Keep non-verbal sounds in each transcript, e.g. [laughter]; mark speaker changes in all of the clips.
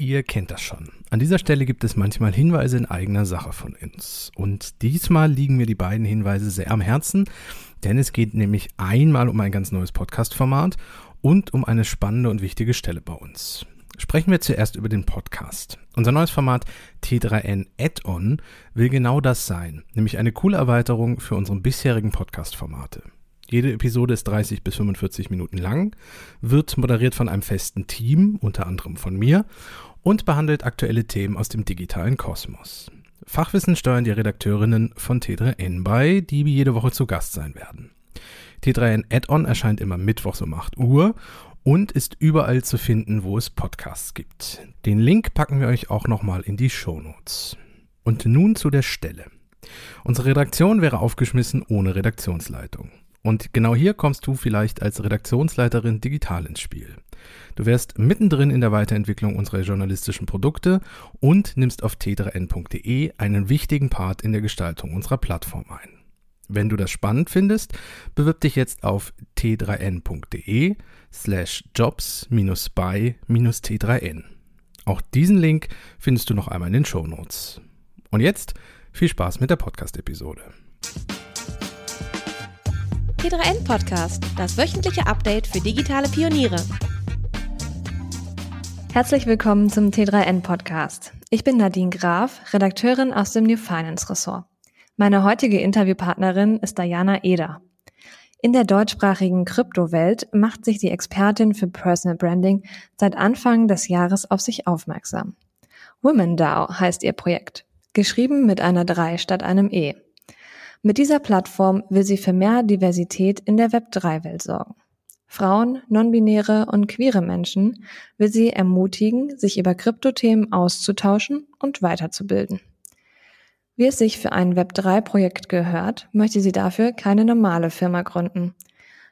Speaker 1: Ihr kennt das schon. An dieser Stelle gibt es manchmal Hinweise in eigener Sache von uns. Und diesmal liegen mir die beiden Hinweise sehr am Herzen, denn es geht nämlich einmal um ein ganz neues Podcast-Format und um eine spannende und wichtige Stelle bei uns. Sprechen wir zuerst über den Podcast. Unser neues Format T3N Add-on will genau das sein, nämlich eine coole Erweiterung für unsere bisherigen Podcast-Formate. Jede Episode ist 30 bis 45 Minuten lang, wird moderiert von einem festen Team, unter anderem von mir, und behandelt aktuelle Themen aus dem digitalen Kosmos. Fachwissen steuern die Redakteurinnen von T3N bei, die jede Woche zu Gast sein werden. T3N Add-on erscheint immer mittwochs um 8 Uhr und ist überall zu finden, wo es Podcasts gibt. Den Link packen wir euch auch nochmal in die Show Notes. Und nun zu der Stelle. Unsere Redaktion wäre aufgeschmissen ohne Redaktionsleitung. Und genau hier kommst du vielleicht als Redaktionsleiterin digital ins Spiel. Du wärst mittendrin in der Weiterentwicklung unserer journalistischen Produkte und nimmst auf t3n.de einen wichtigen Part in der Gestaltung unserer Plattform ein. Wenn du das spannend findest, bewirb dich jetzt auf t3n.de slash jobs-by-t3n. Auch diesen Link findest du noch einmal in den Show Notes. Und jetzt viel Spaß mit der Podcast-Episode.
Speaker 2: T3N Podcast, das wöchentliche Update für digitale Pioniere. Herzlich willkommen zum T3N Podcast. Ich bin Nadine Graf, Redakteurin aus dem New Finance Ressort. Meine heutige Interviewpartnerin ist Diana Eder. In der deutschsprachigen Kryptowelt macht sich die Expertin für Personal Branding seit Anfang des Jahres auf sich aufmerksam. WomenDAO heißt ihr Projekt, geschrieben mit einer 3 statt einem E. Mit dieser Plattform will sie für mehr Diversität in der Web3-Welt sorgen. Frauen, nonbinäre und queere Menschen will sie ermutigen, sich über Kryptothemen auszutauschen und weiterzubilden. Wie es sich für ein Web3-Projekt gehört, möchte sie dafür keine normale Firma gründen,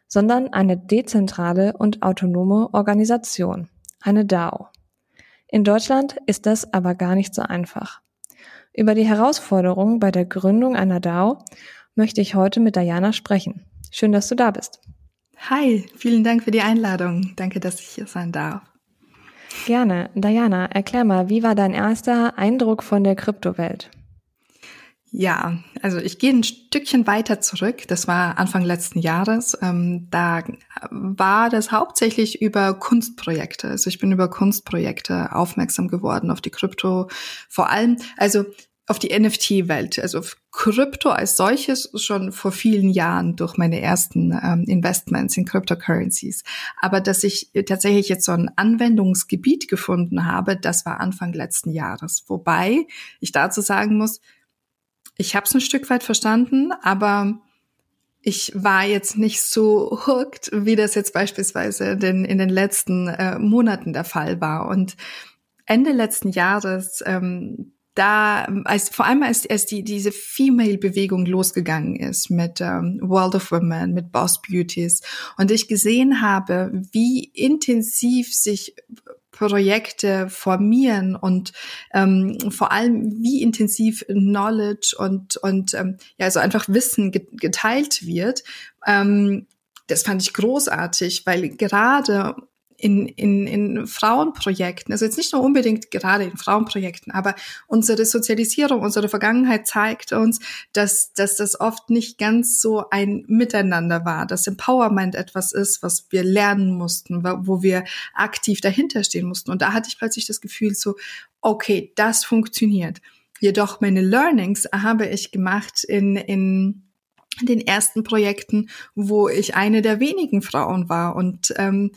Speaker 2: sondern eine dezentrale und autonome Organisation, eine DAO. In Deutschland ist das aber gar nicht so einfach. Über die Herausforderungen bei der Gründung einer DAO möchte ich heute mit Diana sprechen. Schön, dass du da bist.
Speaker 3: Hi, vielen Dank für die Einladung. Danke, dass ich hier sein darf.
Speaker 2: Gerne. Diana, erklär mal, wie war dein erster Eindruck von der Kryptowelt?
Speaker 3: Ja, also ich gehe ein Stückchen weiter zurück. Das war Anfang letzten Jahres. Ähm, da war das hauptsächlich über Kunstprojekte. Also ich bin über Kunstprojekte aufmerksam geworden auf die Krypto. Vor allem, also auf die NFT-Welt, also Krypto als solches schon vor vielen Jahren durch meine ersten ähm, Investments in Cryptocurrencies. Aber dass ich tatsächlich jetzt so ein Anwendungsgebiet gefunden habe, das war Anfang letzten Jahres. Wobei ich dazu sagen muss, ich habe es ein Stück weit verstanden, aber ich war jetzt nicht so hooked, wie das jetzt beispielsweise denn in den letzten äh, Monaten der Fall war. Und Ende letzten Jahres ähm, da, als, vor allem als, als die, diese Female-Bewegung losgegangen ist mit ähm, World of Women, mit Boss Beauties und ich gesehen habe, wie intensiv sich Projekte formieren und ähm, vor allem wie intensiv Knowledge und und ähm, ja also einfach Wissen geteilt wird. Ähm, das fand ich großartig, weil gerade in, in, in Frauenprojekten, also jetzt nicht nur unbedingt gerade in Frauenprojekten, aber unsere Sozialisierung, unsere Vergangenheit zeigt uns, dass, dass das oft nicht ganz so ein Miteinander war, dass Empowerment etwas ist, was wir lernen mussten, wo wir aktiv dahinter stehen mussten. Und da hatte ich plötzlich das Gefühl so, okay, das funktioniert. Jedoch meine Learnings habe ich gemacht in, in den ersten Projekten, wo ich eine der wenigen Frauen war und ähm,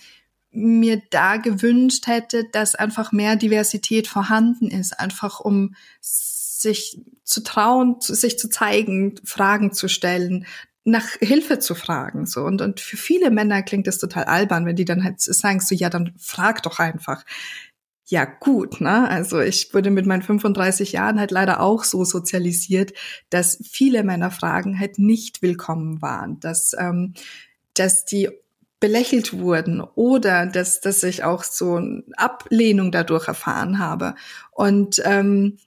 Speaker 3: mir da gewünscht hätte, dass einfach mehr Diversität vorhanden ist, einfach um sich zu trauen, sich zu zeigen, Fragen zu stellen, nach Hilfe zu fragen, so. Und, und für viele Männer klingt das total albern, wenn die dann halt sagen so, ja, dann frag doch einfach. Ja, gut, ne? Also ich wurde mit meinen 35 Jahren halt leider auch so sozialisiert, dass viele meiner Fragen halt nicht willkommen waren, dass, ähm, dass die belächelt wurden oder dass, dass ich auch so Ablehnung dadurch erfahren habe. Und ähm,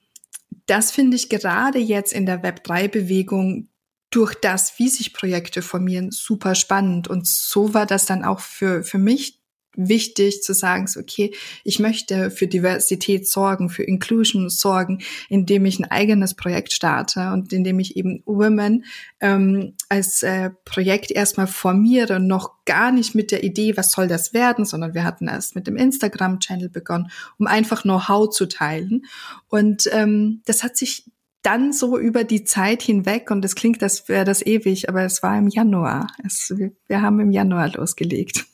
Speaker 3: das finde ich gerade jetzt in der Web3-Bewegung durch das, wie sich Projekte formieren, super spannend. Und so war das dann auch für, für mich wichtig zu sagen, so, okay, ich möchte für Diversität sorgen, für Inclusion sorgen, indem ich ein eigenes Projekt starte und indem ich eben Women ähm, als äh, Projekt erstmal formiere, noch gar nicht mit der Idee, was soll das werden, sondern wir hatten erst mit dem Instagram-Channel begonnen, um einfach Know-how zu teilen. Und ähm, das hat sich dann so über die Zeit hinweg, und es klingt, als wäre das ewig, aber es war im Januar. Es, wir haben im Januar losgelegt.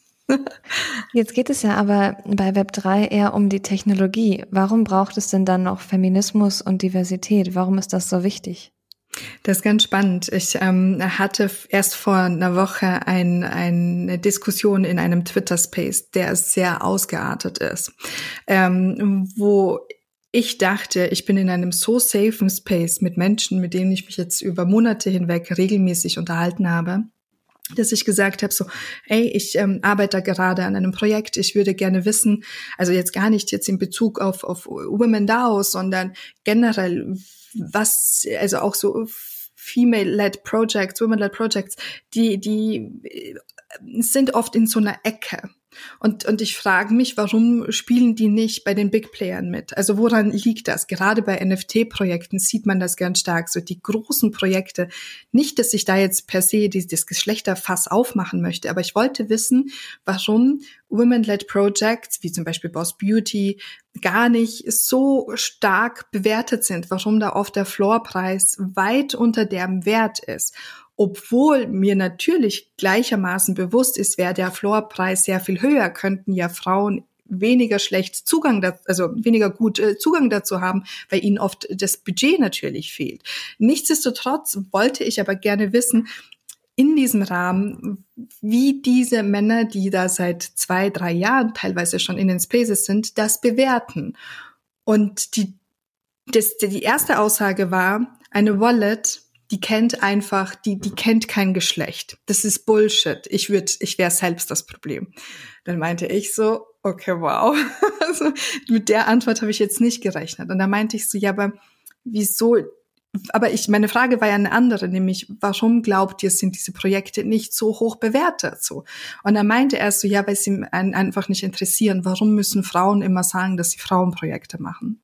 Speaker 2: Jetzt geht es ja aber bei Web3 eher um die Technologie. Warum braucht es denn dann noch Feminismus und Diversität? Warum ist das so wichtig?
Speaker 3: Das ist ganz spannend. Ich ähm, hatte erst vor einer Woche ein, eine Diskussion in einem Twitter-Space, der sehr ausgeartet ist, ähm, wo ich dachte, ich bin in einem so safen Space mit Menschen, mit denen ich mich jetzt über Monate hinweg regelmäßig unterhalten habe dass ich gesagt habe, so, ey, ich ähm, arbeite gerade an einem Projekt, ich würde gerne wissen, also jetzt gar nicht jetzt in Bezug auf, auf Women DAO, sondern generell, was, also auch so Female-led Projects, Women-led Projects, die, die äh, sind oft in so einer Ecke. Und, und ich frage mich, warum spielen die nicht bei den Big Playern mit? Also woran liegt das? Gerade bei NFT-Projekten sieht man das ganz stark. So die großen Projekte. Nicht, dass ich da jetzt per se dieses Geschlechterfass aufmachen möchte, aber ich wollte wissen, warum Women-led Projects, wie zum Beispiel Boss Beauty, gar nicht so stark bewertet sind, warum da oft der Floorpreis weit unter dem Wert ist obwohl mir natürlich gleichermaßen bewusst ist, wäre der Floorpreis sehr viel höher, könnten ja Frauen weniger schlecht Zugang, da, also weniger gut äh, Zugang dazu haben, weil ihnen oft das Budget natürlich fehlt. Nichtsdestotrotz wollte ich aber gerne wissen, in diesem Rahmen, wie diese Männer, die da seit zwei, drei Jahren teilweise schon in den Spaces sind, das bewerten. Und die, das, die erste Aussage war, eine Wallet die kennt einfach, die, die kennt kein Geschlecht. Das ist Bullshit. Ich würde, ich wäre selbst das Problem. Dann meinte ich so, okay, wow. [laughs] Also mit der Antwort habe ich jetzt nicht gerechnet. Und da meinte ich so, ja, aber wieso? Aber ich, meine Frage war ja eine andere, nämlich, warum glaubt ihr, sind diese Projekte nicht so hoch bewertet? So. Und er meinte er so, ja, weil sie einfach nicht interessieren. Warum müssen Frauen immer sagen, dass sie Frauenprojekte machen?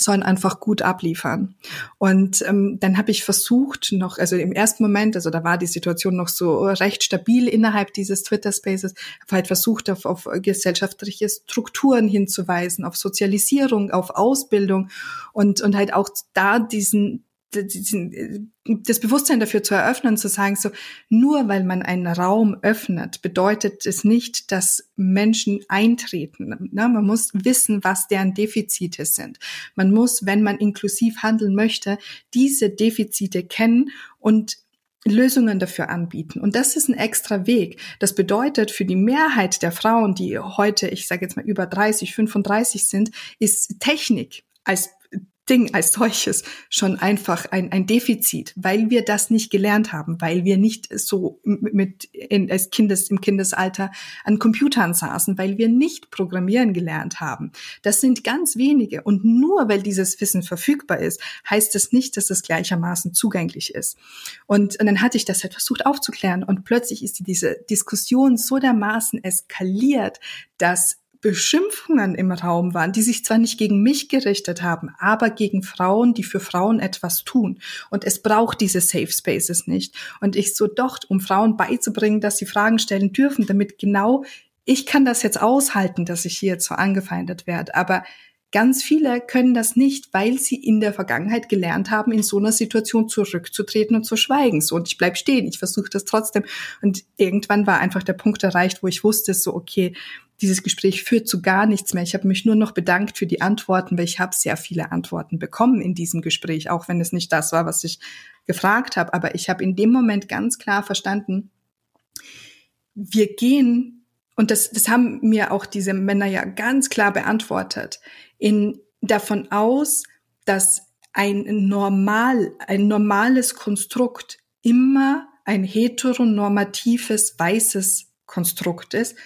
Speaker 3: Sollen einfach gut abliefern. Und ähm, dann habe ich versucht, noch, also im ersten Moment, also da war die Situation noch so recht stabil innerhalb dieses Twitter-Spaces, habe halt versucht, auf, auf gesellschaftliche Strukturen hinzuweisen, auf Sozialisierung, auf Ausbildung und, und halt auch da diesen das Bewusstsein dafür zu eröffnen, zu sagen, so, nur weil man einen Raum öffnet, bedeutet es nicht, dass Menschen eintreten. Ne? Man muss wissen, was deren Defizite sind. Man muss, wenn man inklusiv handeln möchte, diese Defizite kennen und Lösungen dafür anbieten. Und das ist ein extra Weg. Das bedeutet für die Mehrheit der Frauen, die heute, ich sage jetzt mal über 30, 35 sind, ist Technik als Ding als solches schon einfach ein, ein Defizit, weil wir das nicht gelernt haben, weil wir nicht so mit in, als Kindes, im Kindesalter an Computern saßen, weil wir nicht programmieren gelernt haben. Das sind ganz wenige. Und nur weil dieses Wissen verfügbar ist, heißt es das nicht, dass es gleichermaßen zugänglich ist. Und, und dann hatte ich das halt versucht aufzuklären und plötzlich ist diese Diskussion so dermaßen eskaliert, dass Beschimpfungen im Raum waren, die sich zwar nicht gegen mich gerichtet haben, aber gegen Frauen, die für Frauen etwas tun. Und es braucht diese Safe Spaces nicht. Und ich so doch, um Frauen beizubringen, dass sie Fragen stellen dürfen, damit genau ich kann das jetzt aushalten, dass ich hier jetzt so angefeindet werde. Aber Ganz viele können das nicht, weil sie in der Vergangenheit gelernt haben, in so einer Situation zurückzutreten und zu schweigen. So, und ich bleib stehen, ich versuche das trotzdem. Und irgendwann war einfach der Punkt erreicht, wo ich wusste, so, okay, dieses Gespräch führt zu gar nichts mehr. Ich habe mich nur noch bedankt für die Antworten, weil ich habe sehr viele Antworten bekommen in diesem Gespräch, auch wenn es nicht das war, was ich gefragt habe. Aber ich habe in dem Moment ganz klar verstanden, wir gehen, und das, das haben mir auch diese Männer ja ganz klar beantwortet, in davon aus, dass ein normal, ein normales Konstrukt immer ein heteronormatives weißes Konstrukt ist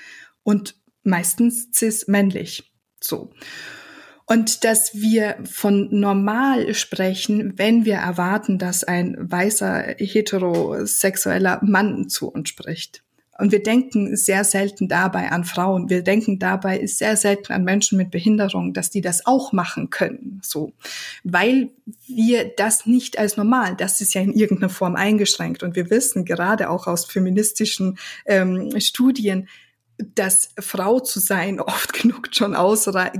Speaker 3: und meistens cis-männlich. So. Und dass wir von normal sprechen, wenn wir erwarten, dass ein weißer heterosexueller Mann zu uns spricht. Und wir denken sehr selten dabei an Frauen. Wir denken dabei sehr selten an Menschen mit Behinderung, dass die das auch machen können, so. Weil wir das nicht als normal, das ist ja in irgendeiner Form eingeschränkt. Und wir wissen gerade auch aus feministischen ähm, Studien, dass Frau zu sein oft [laughs] genug schon ausrei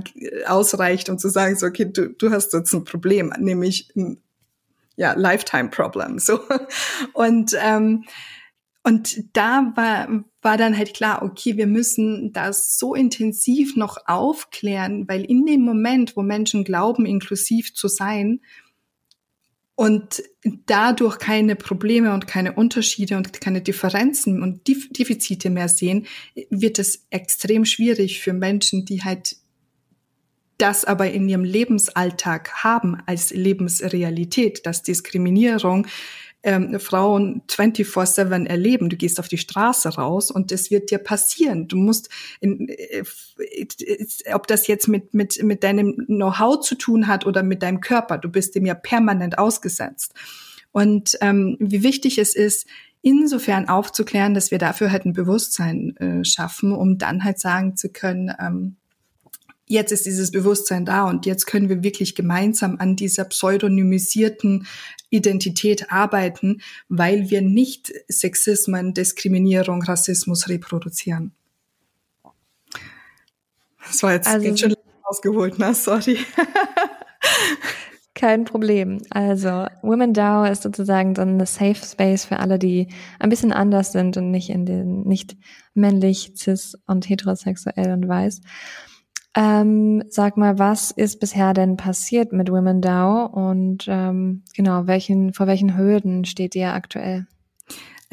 Speaker 3: ausreicht, um zu sagen, so, okay, du, du hast jetzt ein Problem, nämlich ein ja, Lifetime-Problem. So. [laughs] Und, ähm, und da war, war dann halt klar, okay, wir müssen das so intensiv noch aufklären, weil in dem Moment, wo Menschen glauben, inklusiv zu sein, und dadurch keine Probleme und keine Unterschiede und keine Differenzen und Defizite mehr sehen, wird es extrem schwierig für Menschen, die halt das aber in ihrem Lebensalltag haben als Lebensrealität, dass Diskriminierung ähm, Frauen 24-7 erleben. Du gehst auf die Straße raus und es wird dir passieren. Du musst, in, äh, ob das jetzt mit, mit, mit deinem Know-how zu tun hat oder mit deinem Körper, du bist dem ja permanent ausgesetzt. Und ähm, wie wichtig es ist, insofern aufzuklären, dass wir dafür halt ein Bewusstsein äh, schaffen, um dann halt sagen zu können, ähm, jetzt ist dieses Bewusstsein da und jetzt können wir wirklich gemeinsam an dieser pseudonymisierten Identität arbeiten, weil wir nicht Sexismen, Diskriminierung, Rassismus reproduzieren. Das war jetzt also, schon ausgeholt, ne? Sorry.
Speaker 2: Kein Problem. Also Women DAO ist sozusagen so eine Safe Space für alle, die ein bisschen anders sind und nicht in den nicht männlich, cis und heterosexuell und weiß. Ähm, sag mal, was ist bisher denn passiert mit Women DAO und ähm, genau, welchen, vor welchen Hürden steht ihr aktuell?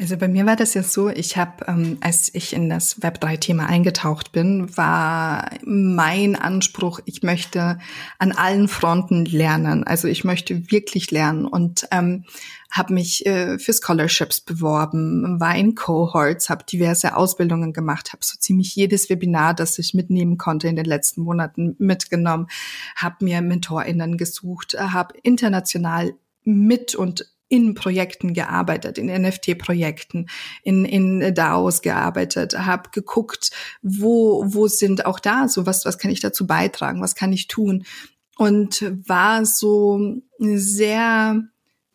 Speaker 3: Also bei mir war das ja so, ich habe, ähm, als ich in das Web3-Thema eingetaucht bin, war mein Anspruch, ich möchte an allen Fronten lernen. Also ich möchte wirklich lernen und ähm, habe mich äh, für Scholarships beworben, war in Cohorts, habe diverse Ausbildungen gemacht, habe so ziemlich jedes Webinar, das ich mitnehmen konnte in den letzten Monaten mitgenommen, habe mir MentorInnen gesucht, habe international mit und in Projekten gearbeitet, in NFT-Projekten, in, in DAOs gearbeitet, habe geguckt, wo, wo sind auch da so, was, was kann ich dazu beitragen, was kann ich tun? Und war so sehr,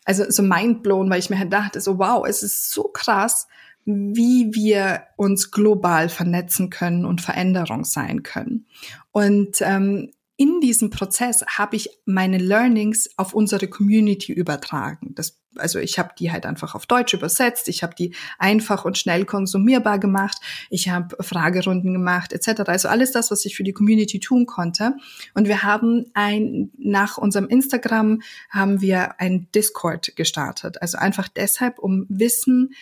Speaker 3: also so mindblown, weil ich mir halt dachte, so wow, es ist so krass, wie wir uns global vernetzen können und Veränderung sein können. Und ähm, in diesem Prozess habe ich meine Learnings auf unsere Community übertragen. Das, also ich habe die halt einfach auf Deutsch übersetzt, ich habe die einfach und schnell konsumierbar gemacht, ich habe Fragerunden gemacht etc. Also alles das, was ich für die Community tun konnte. Und wir haben ein nach unserem Instagram haben wir ein Discord gestartet. Also einfach deshalb, um Wissen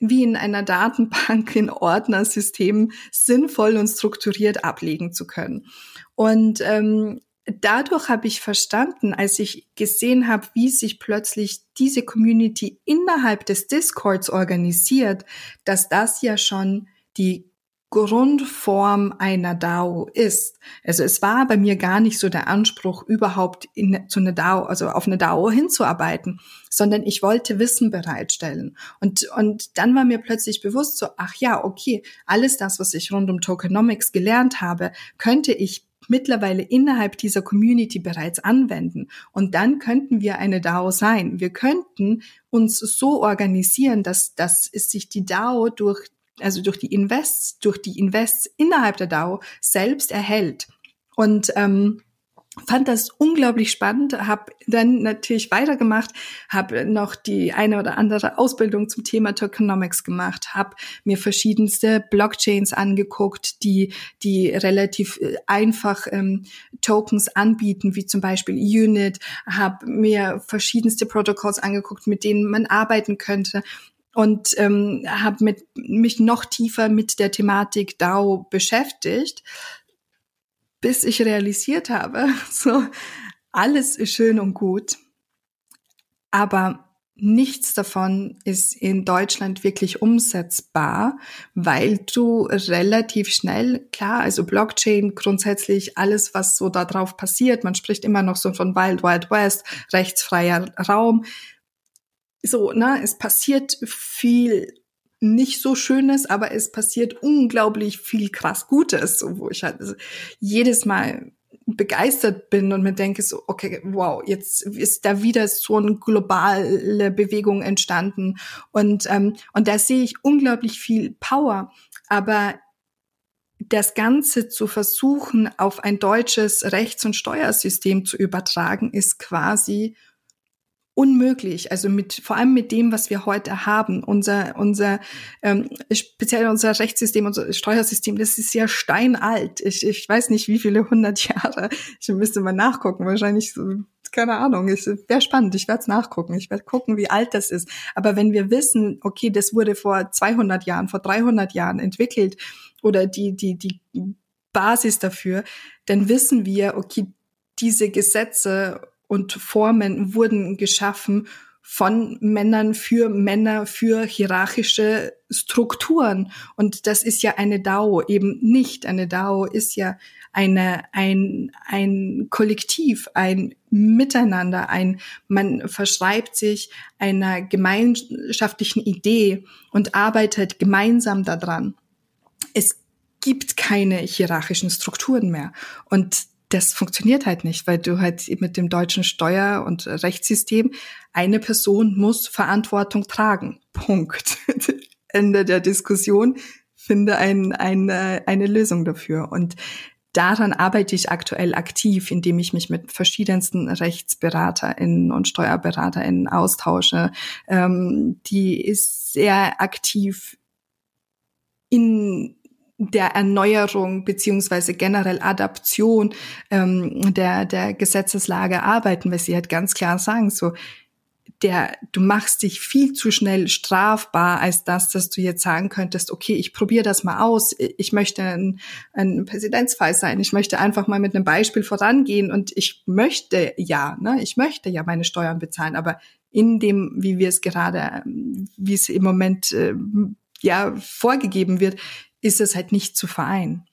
Speaker 3: wie in einer Datenbank in Ordnersystemen sinnvoll und strukturiert ablegen zu können. Und ähm, dadurch habe ich verstanden, als ich gesehen habe, wie sich plötzlich diese Community innerhalb des Discords organisiert, dass das ja schon die Grundform einer DAO ist. Also es war bei mir gar nicht so der Anspruch, überhaupt in, zu einer DAO, also auf eine DAO hinzuarbeiten, sondern ich wollte Wissen bereitstellen. Und, und dann war mir plötzlich bewusst so, ach ja, okay, alles das, was ich rund um Tokenomics gelernt habe, könnte ich mittlerweile innerhalb dieser Community bereits anwenden. Und dann könnten wir eine DAO sein. Wir könnten uns so organisieren, dass, dass es sich die DAO durch also durch die Invests, durch die Invests innerhalb der DAO selbst erhält. Und ähm, fand das unglaublich spannend, habe dann natürlich weitergemacht, habe noch die eine oder andere Ausbildung zum Thema Tokenomics gemacht, habe mir verschiedenste Blockchains angeguckt, die die relativ äh, einfach ähm, Tokens anbieten, wie zum Beispiel Unit, habe mir verschiedenste Protocols angeguckt, mit denen man arbeiten könnte und ähm, habe mich noch tiefer mit der Thematik DAO beschäftigt, bis ich realisiert habe, [laughs] so alles ist schön und gut, aber nichts davon ist in Deutschland wirklich umsetzbar, weil du relativ schnell, klar, also Blockchain grundsätzlich alles, was so da drauf passiert, man spricht immer noch so von Wild Wild West, rechtsfreier Raum, so, ne, es passiert viel nicht so Schönes, aber es passiert unglaublich viel krass Gutes, wo ich halt jedes Mal begeistert bin und mir denke so, okay, wow, jetzt ist da wieder so eine globale Bewegung entstanden. Und ähm, und da sehe ich unglaublich viel Power, aber das Ganze zu versuchen, auf ein deutsches Rechts- und Steuersystem zu übertragen, ist quasi unmöglich. Also mit vor allem mit dem, was wir heute haben, unser unser ähm, speziell unser Rechtssystem, unser Steuersystem, das ist ja steinalt. Ich, ich weiß nicht, wie viele hundert [laughs] Jahre. Ich müsste mal nachgucken. Wahrscheinlich so keine Ahnung, es wäre spannend, ich werde es nachgucken, ich werde gucken, wie alt das ist. Aber wenn wir wissen, okay, das wurde vor 200 Jahren, vor 300 Jahren entwickelt oder die, die, die Basis dafür, dann wissen wir, okay, diese Gesetze und Formen wurden geschaffen von Männern für Männer, für hierarchische Strukturen. Und das ist ja eine DAO eben nicht. Eine DAO ist ja eine, ein, ein Kollektiv, ein Miteinander, ein, man verschreibt sich einer gemeinschaftlichen Idee und arbeitet gemeinsam daran. Es gibt keine hierarchischen Strukturen mehr. Und das funktioniert halt nicht, weil du halt mit dem deutschen Steuer- und Rechtssystem eine Person muss Verantwortung tragen. [laughs] Punkt. Ende der Diskussion. Finde ein, ein, eine Lösung dafür. Und daran arbeite ich aktuell aktiv, indem ich mich mit verschiedensten RechtsberaterInnen und SteuerberaterInnen austausche. Ähm, die ist sehr aktiv in der Erneuerung beziehungsweise generell Adaption ähm, der, der Gesetzeslage arbeiten, weil sie halt ganz klar sagen, so, der, du machst dich viel zu schnell strafbar, als das, dass du jetzt sagen könntest, okay, ich probiere das mal aus, ich möchte ein, ein Präsidentsfall sein, ich möchte einfach mal mit einem Beispiel vorangehen und ich möchte ja, ne, ich möchte ja meine Steuern bezahlen, aber in dem, wie wir es gerade, wie es im Moment äh, ja vorgegeben wird, ist es halt nicht zu vereinen.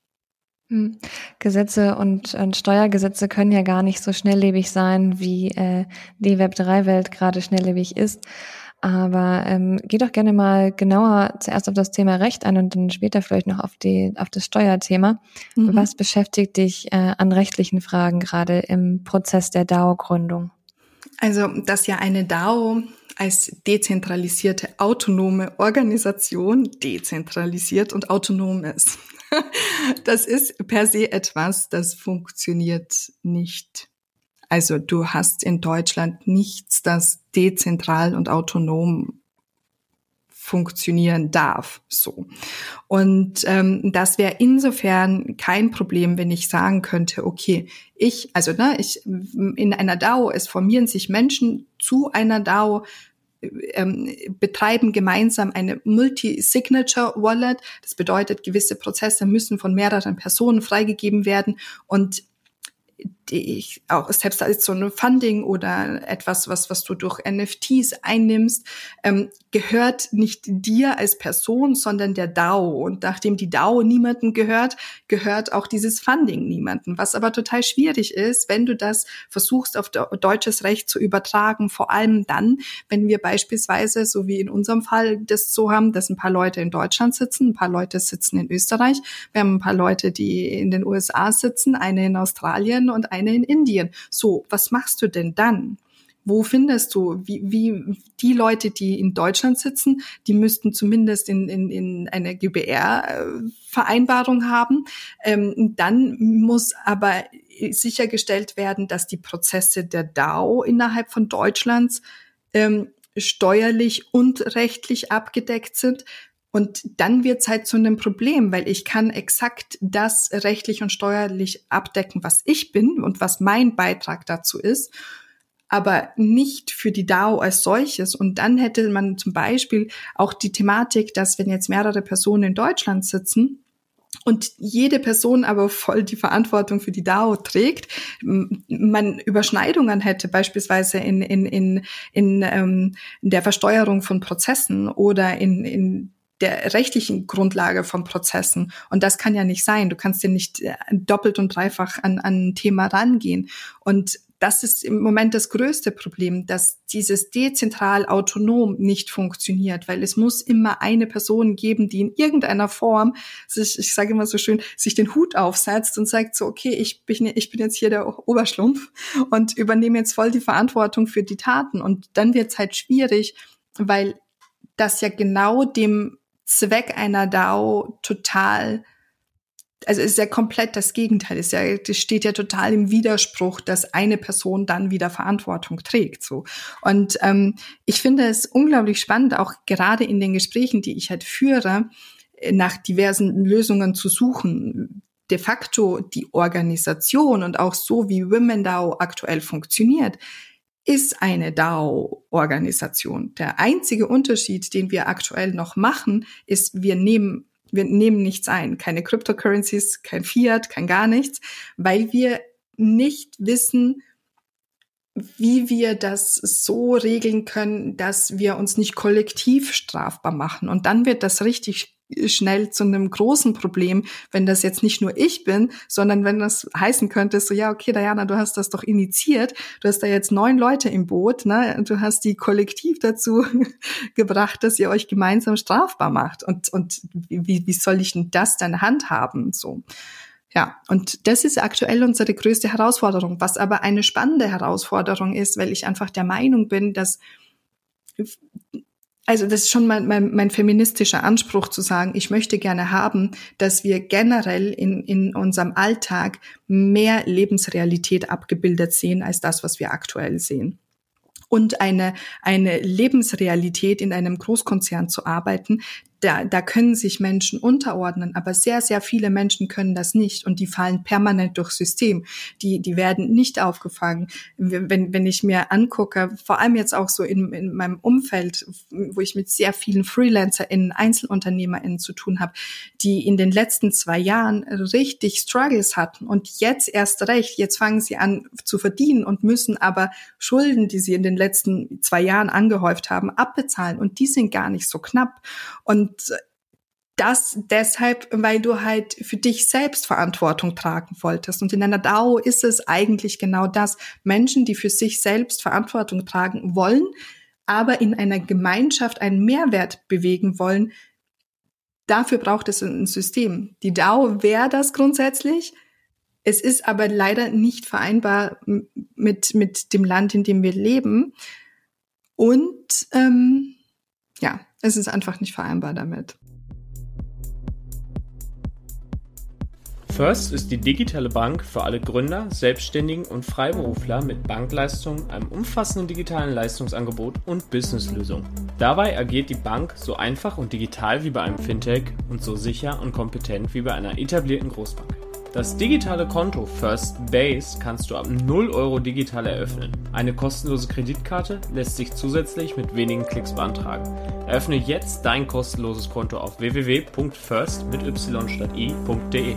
Speaker 2: Hm. Gesetze und, und, Steuergesetze können ja gar nicht so schnelllebig sein, wie äh, die Web3-Welt gerade schnelllebig ist. Aber ähm, geh doch gerne mal genauer zuerst auf das Thema Recht ein und dann später vielleicht noch auf, die, auf das Steuerthema. Mhm. Was beschäftigt dich äh, an rechtlichen Fragen gerade im Prozess der DAO-Gründung?
Speaker 3: Also, dass ja eine DAO als dezentralisierte autonome Organisation dezentralisiert und autonom ist. [laughs] Das ist per se etwas, das funktioniert nicht. Also du hast in Deutschland nichts, das dezentral und autonom funktionieren darf. So. Und ähm, das wäre insofern kein Problem, wenn ich sagen könnte, okay, ich, also ne, ich in einer DAO, es formieren sich Menschen zu einer DAO, ähm, betreiben gemeinsam eine Multi-Signature-Wallet. Das bedeutet, gewisse Prozesse müssen von mehreren Personen freigegeben werden und die ich auch selbst als so ein Funding oder etwas, was, was du durch NFTs einnimmst, ähm, gehört nicht dir als Person, sondern der DAO. Und nachdem die DAO niemanden gehört, gehört auch dieses Funding niemanden. Was aber total schwierig ist, wenn du das versuchst, auf deutsches Recht zu übertragen, vor allem dann, wenn wir beispielsweise, so wie in unserem Fall, das so haben, dass ein paar Leute in Deutschland sitzen, ein paar Leute sitzen in Österreich, wir haben ein paar Leute, die in den USA sitzen, eine in Australien und eine in Indien. So, was machst du denn dann? Wo findest du, wie, wie die Leute, die in Deutschland sitzen, die müssten zumindest in, in, in einer GBR-Vereinbarung haben. Ähm, dann muss aber sichergestellt werden, dass die Prozesse der DAO innerhalb von Deutschlands ähm, steuerlich und rechtlich abgedeckt sind. Und dann wird es halt zu einem Problem, weil ich kann exakt das rechtlich und steuerlich abdecken, was ich bin und was mein Beitrag dazu ist, aber nicht für die DAO als solches. Und dann hätte man zum Beispiel auch die Thematik, dass wenn jetzt mehrere Personen in Deutschland sitzen, und jede Person aber voll die Verantwortung für die DAO trägt, man Überschneidungen hätte, beispielsweise in, in, in, in, ähm, in der Versteuerung von Prozessen oder in, in der rechtlichen Grundlage von Prozessen. Und das kann ja nicht sein. Du kannst ja nicht äh, doppelt und dreifach an, an ein Thema rangehen. Und das ist im Moment das größte Problem, dass dieses dezentral autonom nicht funktioniert, weil es muss immer eine Person geben, die in irgendeiner Form sich, ich sage immer so schön, sich den Hut aufsetzt und sagt so, okay, ich bin, ich bin jetzt hier der Oberschlumpf und übernehme jetzt voll die Verantwortung für die Taten. Und dann wird es halt schwierig, weil das ja genau dem Zweck einer DAO total also ist ja komplett das Gegenteil. Ist ja, das steht ja total im Widerspruch, dass eine Person dann wieder Verantwortung trägt. So und ähm, ich finde es unglaublich spannend, auch gerade in den Gesprächen, die ich halt führe, nach diversen Lösungen zu suchen. De facto die Organisation und auch so wie Women DAO aktuell funktioniert, ist eine DAO-Organisation. Der einzige Unterschied, den wir aktuell noch machen, ist, wir nehmen wir nehmen nichts ein, keine Cryptocurrencies, kein Fiat, kein gar nichts, weil wir nicht wissen, wie wir das so regeln können, dass wir uns nicht kollektiv strafbar machen. Und dann wird das richtig schnell zu einem großen Problem, wenn das jetzt nicht nur ich bin, sondern wenn das heißen könnte, so ja, okay, Diana, du hast das doch initiiert, du hast da jetzt neun Leute im Boot, ne? Du hast die kollektiv dazu [laughs] gebracht, dass ihr euch gemeinsam strafbar macht. Und, und wie, wie soll ich denn das dann handhaben? So. Ja, und das ist aktuell unsere größte Herausforderung, was aber eine spannende Herausforderung ist, weil ich einfach der Meinung bin, dass also das ist schon mein, mein, mein feministischer Anspruch zu sagen, ich möchte gerne haben, dass wir generell in, in unserem Alltag mehr Lebensrealität abgebildet sehen als das, was wir aktuell sehen. Und eine, eine Lebensrealität in einem Großkonzern zu arbeiten, da, da können sich Menschen unterordnen, aber sehr, sehr viele Menschen können das nicht und die fallen permanent durchs System. Die, die werden nicht aufgefangen. Wenn, wenn ich mir angucke, vor allem jetzt auch so in, in meinem Umfeld, wo ich mit sehr vielen FreelancerInnen, EinzelunternehmerInnen zu tun habe, die in den letzten zwei Jahren richtig Struggles hatten und jetzt erst recht, jetzt fangen sie an zu verdienen und müssen aber Schulden, die sie in den letzten zwei Jahren angehäuft haben, abbezahlen und die sind gar nicht so knapp. Und und das deshalb, weil du halt für dich selbst Verantwortung tragen wolltest. Und in einer DAO ist es eigentlich genau das. Menschen, die für sich selbst Verantwortung tragen wollen, aber in einer Gemeinschaft einen Mehrwert bewegen wollen, dafür braucht es ein System. Die DAO wäre das grundsätzlich. Es ist aber leider nicht vereinbar mit, mit dem Land, in dem wir leben. Und ähm, ja, es ist einfach nicht vereinbar damit.
Speaker 4: First ist die digitale Bank für alle Gründer, Selbstständigen und Freiberufler mit Bankleistungen, einem umfassenden digitalen Leistungsangebot und Businesslösungen. Dabei agiert die Bank so einfach und digital wie bei einem Fintech und so sicher und kompetent wie bei einer etablierten Großbank. Das digitale Konto First Base kannst du ab 0 Euro digital eröffnen. Eine kostenlose Kreditkarte lässt sich zusätzlich mit wenigen Klicks beantragen. Eröffne jetzt dein kostenloses Konto auf www.first mit y statt i.de.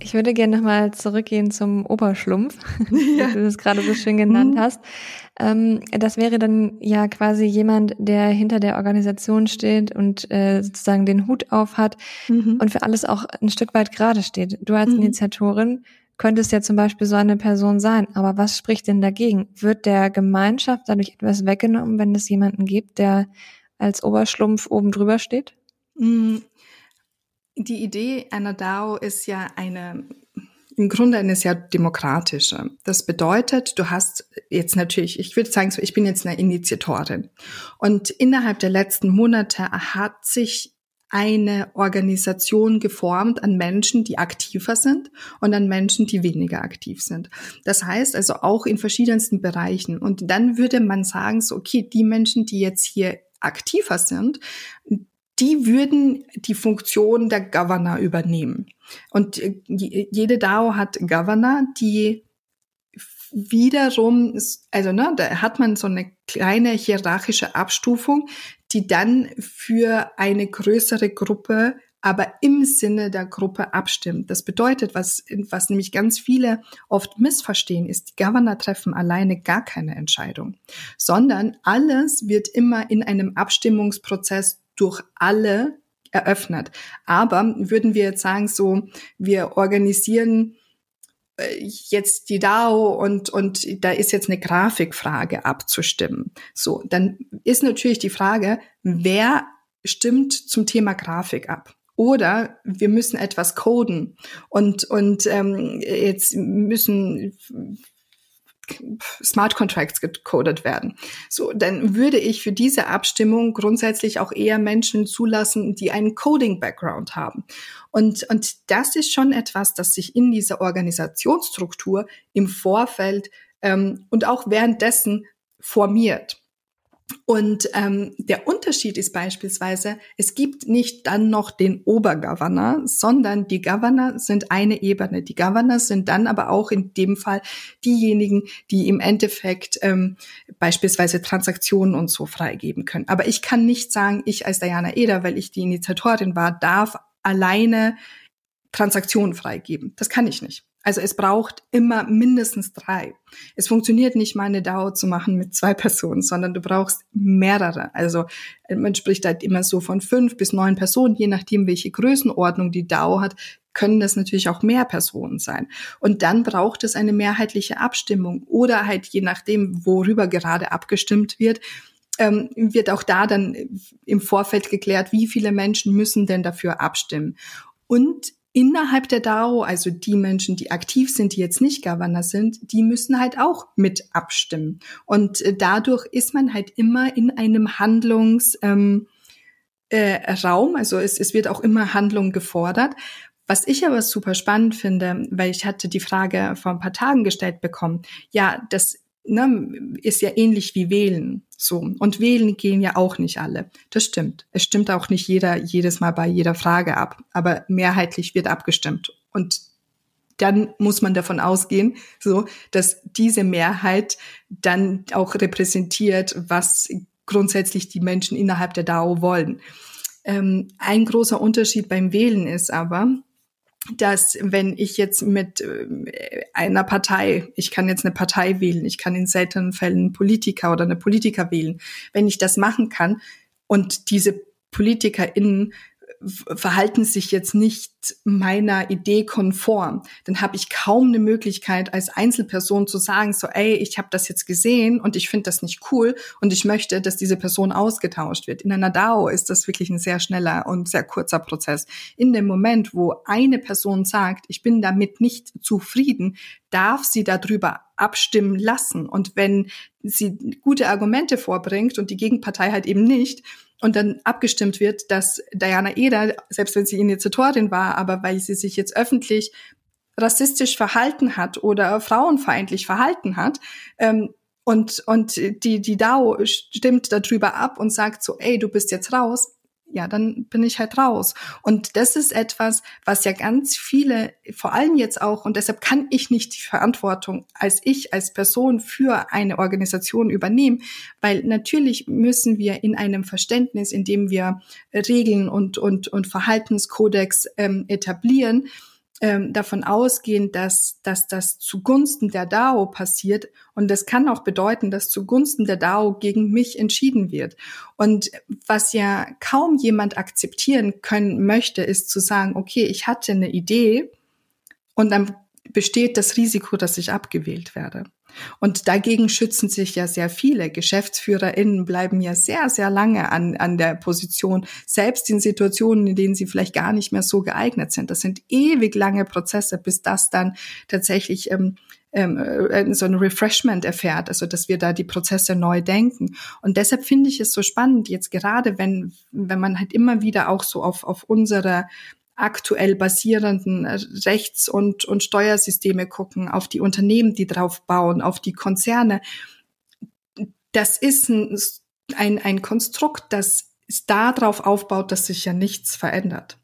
Speaker 2: Ich würde gerne nochmal zurückgehen zum Oberschlumpf, [laughs] ja. wie du das gerade so schön genannt mhm. hast. Ähm, das wäre dann ja quasi jemand, der hinter der Organisation steht und äh, sozusagen den Hut auf hat mhm. und für alles auch ein Stück weit gerade steht. Du als mhm. Initiatorin könntest ja zum Beispiel so eine Person sein. Aber was spricht denn dagegen? Wird der Gemeinschaft dadurch etwas weggenommen, wenn es jemanden gibt, der als Oberschlumpf oben drüber steht?
Speaker 3: Mhm. Die Idee einer DAO ist ja eine im Grunde eine sehr demokratische. Das bedeutet, du hast jetzt natürlich, ich würde sagen, ich bin jetzt eine Initiatorin. Und innerhalb der letzten Monate hat sich eine Organisation geformt an Menschen, die aktiver sind und an Menschen, die weniger aktiv sind. Das heißt also auch in verschiedensten Bereichen. Und dann würde man sagen, so, okay, die Menschen, die jetzt hier aktiver sind, die würden die Funktion der Governor übernehmen. Und äh, jede DAO hat Governor, die wiederum, also ne, da hat man so eine kleine hierarchische Abstufung, die dann für eine größere Gruppe, aber im Sinne der Gruppe abstimmt. Das bedeutet, was, was nämlich ganz viele oft missverstehen, ist, die Governor treffen alleine gar keine Entscheidung, sondern alles wird immer in einem Abstimmungsprozess durch alle eröffnet. Aber würden wir jetzt sagen, so, wir organisieren äh, jetzt die DAO und, und da ist jetzt eine Grafikfrage abzustimmen. So, dann ist natürlich die Frage, wer stimmt zum Thema Grafik ab? Oder wir müssen etwas coden und, und ähm, jetzt müssen Smart Contracts gecodet werden. So, dann würde ich für diese Abstimmung grundsätzlich auch eher Menschen zulassen, die einen Coding-Background haben. Und, und das ist schon etwas, das sich in dieser Organisationsstruktur im Vorfeld ähm, und auch währenddessen formiert. Und ähm, der Unterschied ist beispielsweise, es gibt nicht dann noch den Obergovernor, sondern die Governor sind eine Ebene. Die Governor sind dann aber auch in dem Fall diejenigen, die im Endeffekt ähm, beispielsweise Transaktionen und so freigeben können. Aber ich kann nicht sagen, ich als Diana Eder, weil ich die Initiatorin war, darf alleine Transaktionen freigeben. Das kann ich nicht. Also es braucht immer mindestens drei. Es funktioniert nicht mal eine DAO zu machen mit zwei Personen, sondern du brauchst mehrere. Also man spricht halt immer so von fünf bis neun Personen, je nachdem, welche Größenordnung die DAO hat, können das natürlich auch mehr Personen sein. Und dann braucht es eine mehrheitliche Abstimmung oder halt je nachdem, worüber gerade abgestimmt wird, ähm, wird auch da dann im Vorfeld geklärt, wie viele Menschen müssen denn dafür abstimmen. Und innerhalb der DAO, also die Menschen, die aktiv sind, die jetzt nicht Governor sind, die müssen halt auch mit abstimmen. Und äh, dadurch ist man halt immer in einem Handlungsraum, ähm, äh, also es, es wird auch immer Handlung gefordert. Was ich aber super spannend finde, weil ich hatte die Frage vor ein paar Tagen gestellt bekommen, ja, das ne, ist ja ähnlich wie wählen. So. Und wählen gehen ja auch nicht alle. Das stimmt. Es stimmt auch nicht jeder jedes Mal bei jeder Frage ab. Aber mehrheitlich wird abgestimmt. Und dann muss man davon ausgehen, so, dass diese Mehrheit dann auch repräsentiert, was grundsätzlich die Menschen innerhalb der DAO wollen. Ähm, ein großer Unterschied beim Wählen ist aber, dass wenn ich jetzt mit äh, einer Partei, ich kann jetzt eine Partei wählen, ich kann in seltenen Fällen Politiker oder eine Politiker wählen, wenn ich das machen kann und diese PolitikerInnen verhalten sich jetzt nicht meiner Idee konform, dann habe ich kaum eine Möglichkeit als Einzelperson zu sagen, so, ey, ich habe das jetzt gesehen und ich finde das nicht cool und ich möchte, dass diese Person ausgetauscht wird. In einer DAO ist das wirklich ein sehr schneller und sehr kurzer Prozess. In dem Moment, wo eine Person sagt, ich bin damit nicht zufrieden, darf sie darüber abstimmen lassen. Und wenn sie gute Argumente vorbringt und die Gegenpartei halt eben nicht, und dann abgestimmt wird, dass Diana Eder, selbst wenn sie Initiatorin war, aber weil sie sich jetzt öffentlich rassistisch verhalten hat oder frauenfeindlich verhalten hat, ähm, und, und die, die DAO stimmt darüber ab und sagt so, ey, du bist jetzt raus, ja, dann bin ich halt raus. Und das ist etwas, was ja ganz viele, vor allem jetzt auch, und deshalb kann ich nicht die Verantwortung als ich, als Person für eine Organisation übernehmen, weil natürlich müssen wir in einem Verständnis, in dem wir Regeln und, und, und Verhaltenskodex ähm, etablieren, ähm, davon ausgehen, dass, dass das zugunsten der DAO passiert. Und das kann auch bedeuten, dass zugunsten der DAO gegen mich entschieden wird. Und was ja kaum jemand akzeptieren können möchte, ist zu sagen, okay, ich hatte eine Idee und dann besteht das Risiko, dass ich abgewählt werde. Und dagegen schützen sich ja sehr viele. GeschäftsführerInnen bleiben ja sehr, sehr lange an, an der Position, selbst in Situationen, in denen sie vielleicht gar nicht mehr so geeignet sind. Das sind ewig lange Prozesse, bis das dann tatsächlich ähm, ähm, äh, so ein Refreshment erfährt, also dass wir da die Prozesse neu denken. Und deshalb finde ich es so spannend, jetzt gerade wenn, wenn man halt immer wieder auch so auf, auf unsere aktuell basierenden Rechts- und, und Steuersysteme gucken, auf die Unternehmen, die drauf bauen, auf die Konzerne. Das ist ein, ein, ein Konstrukt, das darauf aufbaut, dass sich ja nichts verändert.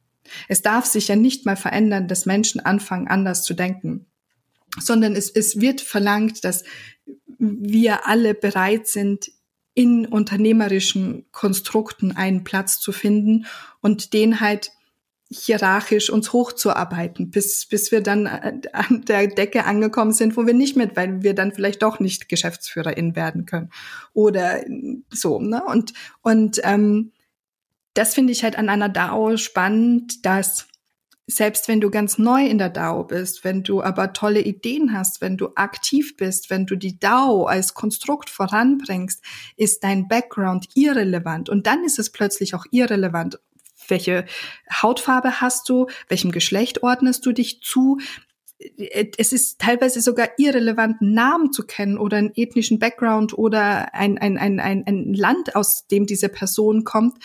Speaker 3: Es darf sich ja nicht mal verändern, dass Menschen anfangen, anders zu denken, sondern es, es wird verlangt, dass wir alle bereit sind, in unternehmerischen Konstrukten einen Platz zu finden und den halt hierarchisch uns hochzuarbeiten, bis, bis wir dann äh, an der Decke angekommen sind, wo wir nicht mit, weil wir dann vielleicht doch nicht Geschäftsführerin werden können oder so. Ne? Und, und ähm, das finde ich halt an einer DAO spannend, dass selbst wenn du ganz neu in der DAO bist, wenn du aber tolle Ideen hast, wenn du aktiv bist, wenn du die DAO als Konstrukt voranbringst, ist dein Background irrelevant. Und dann ist es plötzlich auch irrelevant, welche Hautfarbe hast du, welchem Geschlecht ordnest du dich zu. Es ist teilweise sogar irrelevant, einen Namen zu kennen oder einen ethnischen Background oder ein, ein, ein, ein, ein Land, aus dem diese Person kommt,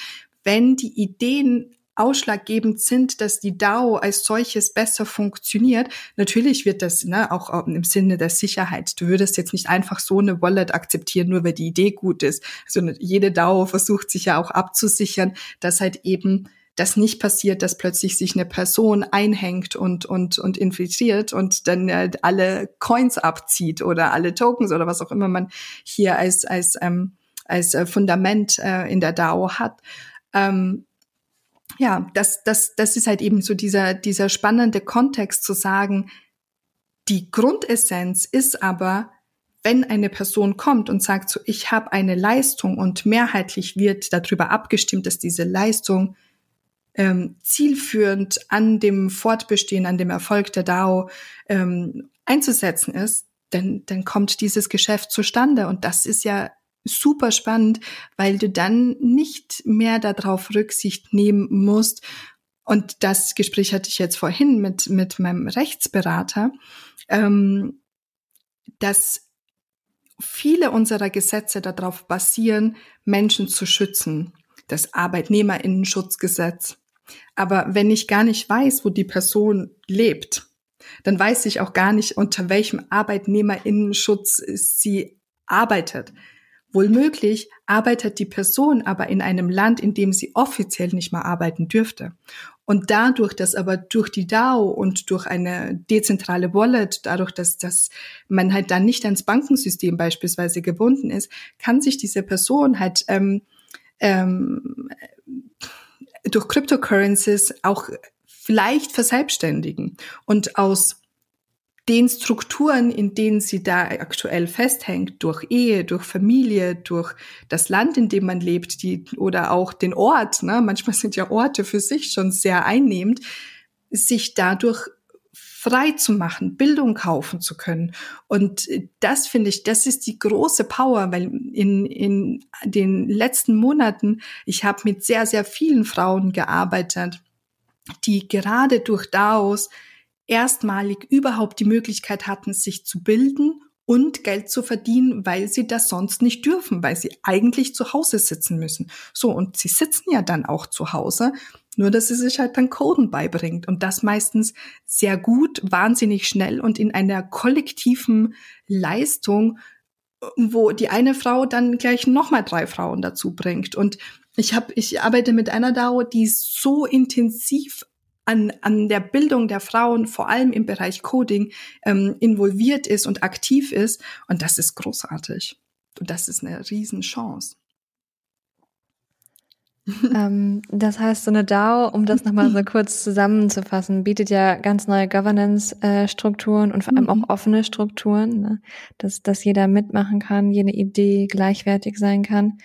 Speaker 3: wenn die Ideen ausschlaggebend sind, dass die DAO als solches besser funktioniert. Natürlich wird das ne, auch im Sinne der Sicherheit. Du würdest jetzt nicht einfach so eine Wallet akzeptieren, nur weil die Idee gut ist. Also jede DAO versucht sich ja auch abzusichern, dass halt eben das nicht passiert, dass plötzlich sich eine Person einhängt und und und infiltriert und dann äh, alle Coins abzieht oder alle Tokens oder was auch immer man hier als als ähm, als äh, Fundament äh, in der DAO hat. Ähm, ja, das, das, das ist halt eben so dieser, dieser spannende Kontext zu sagen, die Grundessenz ist aber, wenn eine Person kommt und sagt so, ich habe eine Leistung und mehrheitlich wird darüber abgestimmt, dass diese Leistung ähm, zielführend an dem Fortbestehen, an dem Erfolg der DAO ähm, einzusetzen ist, dann, dann kommt dieses Geschäft zustande. Und das ist ja super spannend, weil du dann nicht mehr darauf Rücksicht nehmen musst. Und das Gespräch hatte ich jetzt vorhin mit, mit meinem Rechtsberater, ähm, dass viele unserer Gesetze darauf basieren, Menschen zu schützen. Das Arbeitnehmerinnenschutzgesetz. Aber wenn ich gar nicht weiß, wo die Person lebt, dann weiß ich auch gar nicht, unter welchem Arbeitnehmerinnenschutz sie arbeitet. Wohlmöglich arbeitet die Person aber in einem Land, in dem sie offiziell nicht mehr arbeiten dürfte. Und dadurch, dass aber durch die DAO und durch eine dezentrale Wallet, dadurch, dass, dass man halt dann nicht ans Bankensystem beispielsweise gebunden ist, kann sich diese Person halt ähm, ähm, durch Cryptocurrencies auch vielleicht verselbstständigen und aus den Strukturen, in denen sie da aktuell festhängt, durch Ehe, durch Familie, durch das Land, in dem man lebt, die, oder auch den Ort, ne? manchmal sind ja Orte für sich schon sehr einnehmend, sich dadurch frei zu machen, Bildung kaufen zu können. Und das finde ich, das ist die große Power, weil in, in den letzten Monaten, ich habe mit sehr, sehr vielen Frauen gearbeitet, die gerade durch DAOs erstmalig überhaupt die Möglichkeit hatten, sich zu bilden und Geld zu verdienen, weil sie das sonst nicht dürfen, weil sie eigentlich zu Hause sitzen müssen. So, und sie sitzen ja dann auch zu Hause, nur dass sie sich halt dann Coden beibringt und das meistens sehr gut, wahnsinnig schnell und in einer kollektiven Leistung, wo die eine Frau dann gleich nochmal drei Frauen dazu bringt. Und ich habe, ich arbeite mit einer DAO, die so intensiv an, an der Bildung der Frauen, vor allem im Bereich Coding, ähm, involviert ist und aktiv ist. Und das ist großartig. Und das ist eine Riesenchance. [laughs] [laughs]
Speaker 2: ähm, das heißt, so eine DAO, um das nochmal so [laughs] kurz zusammenzufassen, bietet ja ganz neue Governance-Strukturen und vor allem auch mhm. offene Strukturen, ne? dass, dass jeder mitmachen kann, jede Idee gleichwertig sein kann.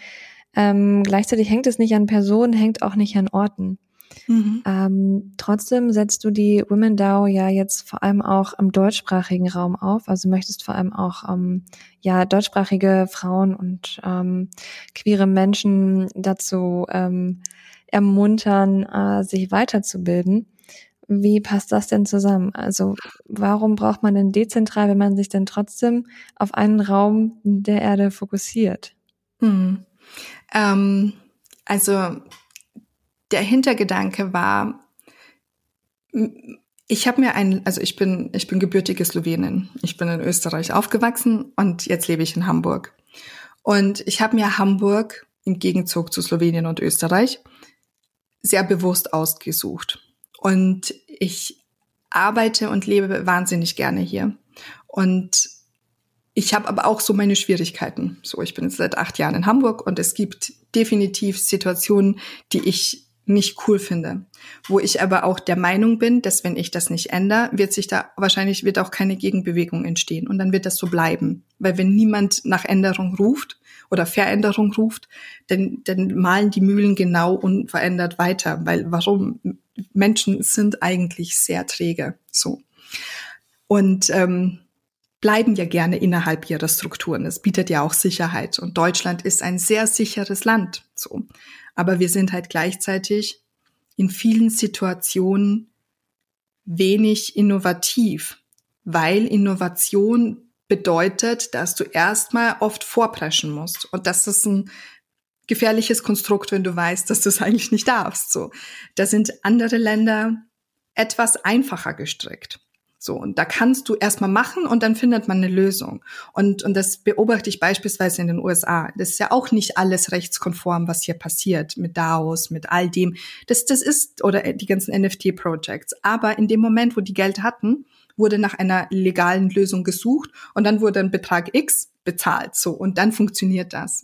Speaker 2: Ähm, gleichzeitig hängt es nicht an Personen, hängt auch nicht an Orten. Mhm. Ähm, trotzdem setzt du die Women DAO ja jetzt vor allem auch im deutschsprachigen Raum auf. Also möchtest vor allem auch ähm, ja deutschsprachige Frauen und ähm, queere Menschen dazu ähm, ermuntern, äh, sich weiterzubilden. Wie passt das denn zusammen? Also warum braucht man denn dezentral, wenn man sich denn trotzdem auf einen Raum der Erde fokussiert?
Speaker 3: Ähm, also der Hintergedanke war, ich habe mir ein, also ich bin, ich bin gebürtige Slowenin. Ich bin in Österreich aufgewachsen und jetzt lebe ich in Hamburg. Und ich habe mir Hamburg im Gegenzug zu Slowenien und Österreich sehr bewusst ausgesucht. Und ich arbeite und lebe wahnsinnig gerne hier. Und ich habe aber auch so meine Schwierigkeiten. So, ich bin jetzt seit acht Jahren in Hamburg und es gibt definitiv Situationen, die ich nicht cool finde. Wo ich aber auch der Meinung bin, dass wenn ich das nicht ändere, wird sich da wahrscheinlich wird auch keine Gegenbewegung entstehen und dann wird das so bleiben. Weil wenn niemand nach Änderung ruft oder Veränderung ruft, dann, dann malen die Mühlen genau unverändert weiter, weil warum? Menschen sind eigentlich sehr träge, so. Und ähm, bleiben ja gerne innerhalb ihrer Strukturen. Es bietet ja auch Sicherheit. Und Deutschland ist ein sehr sicheres Land, so. Aber wir sind halt gleichzeitig in vielen Situationen wenig innovativ, weil Innovation bedeutet, dass du erstmal oft vorpreschen musst. Und das ist ein gefährliches Konstrukt, wenn du weißt, dass du es eigentlich nicht darfst. So, da sind andere Länder etwas einfacher gestrickt. So, und da kannst du erstmal machen und dann findet man eine Lösung. Und, und das beobachte ich beispielsweise in den USA. Das ist ja auch nicht alles rechtskonform, was hier passiert mit DAOs, mit all dem. Das, das ist, oder die ganzen NFT-Projects. Aber in dem Moment, wo die Geld hatten, wurde nach einer legalen Lösung gesucht und dann wurde ein Betrag X bezahlt, so. Und dann funktioniert das.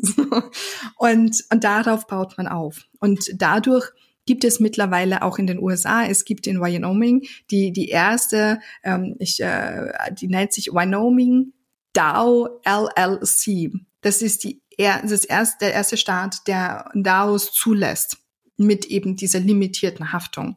Speaker 3: [laughs] und, und darauf baut man auf. Und dadurch gibt es mittlerweile auch in den USA. Es gibt in Wyoming die, die erste, ähm, ich, äh, die nennt sich Wyoming DAO LLC. Das ist die, das erste, der erste Staat, der DAOs zulässt mit eben dieser limitierten Haftung.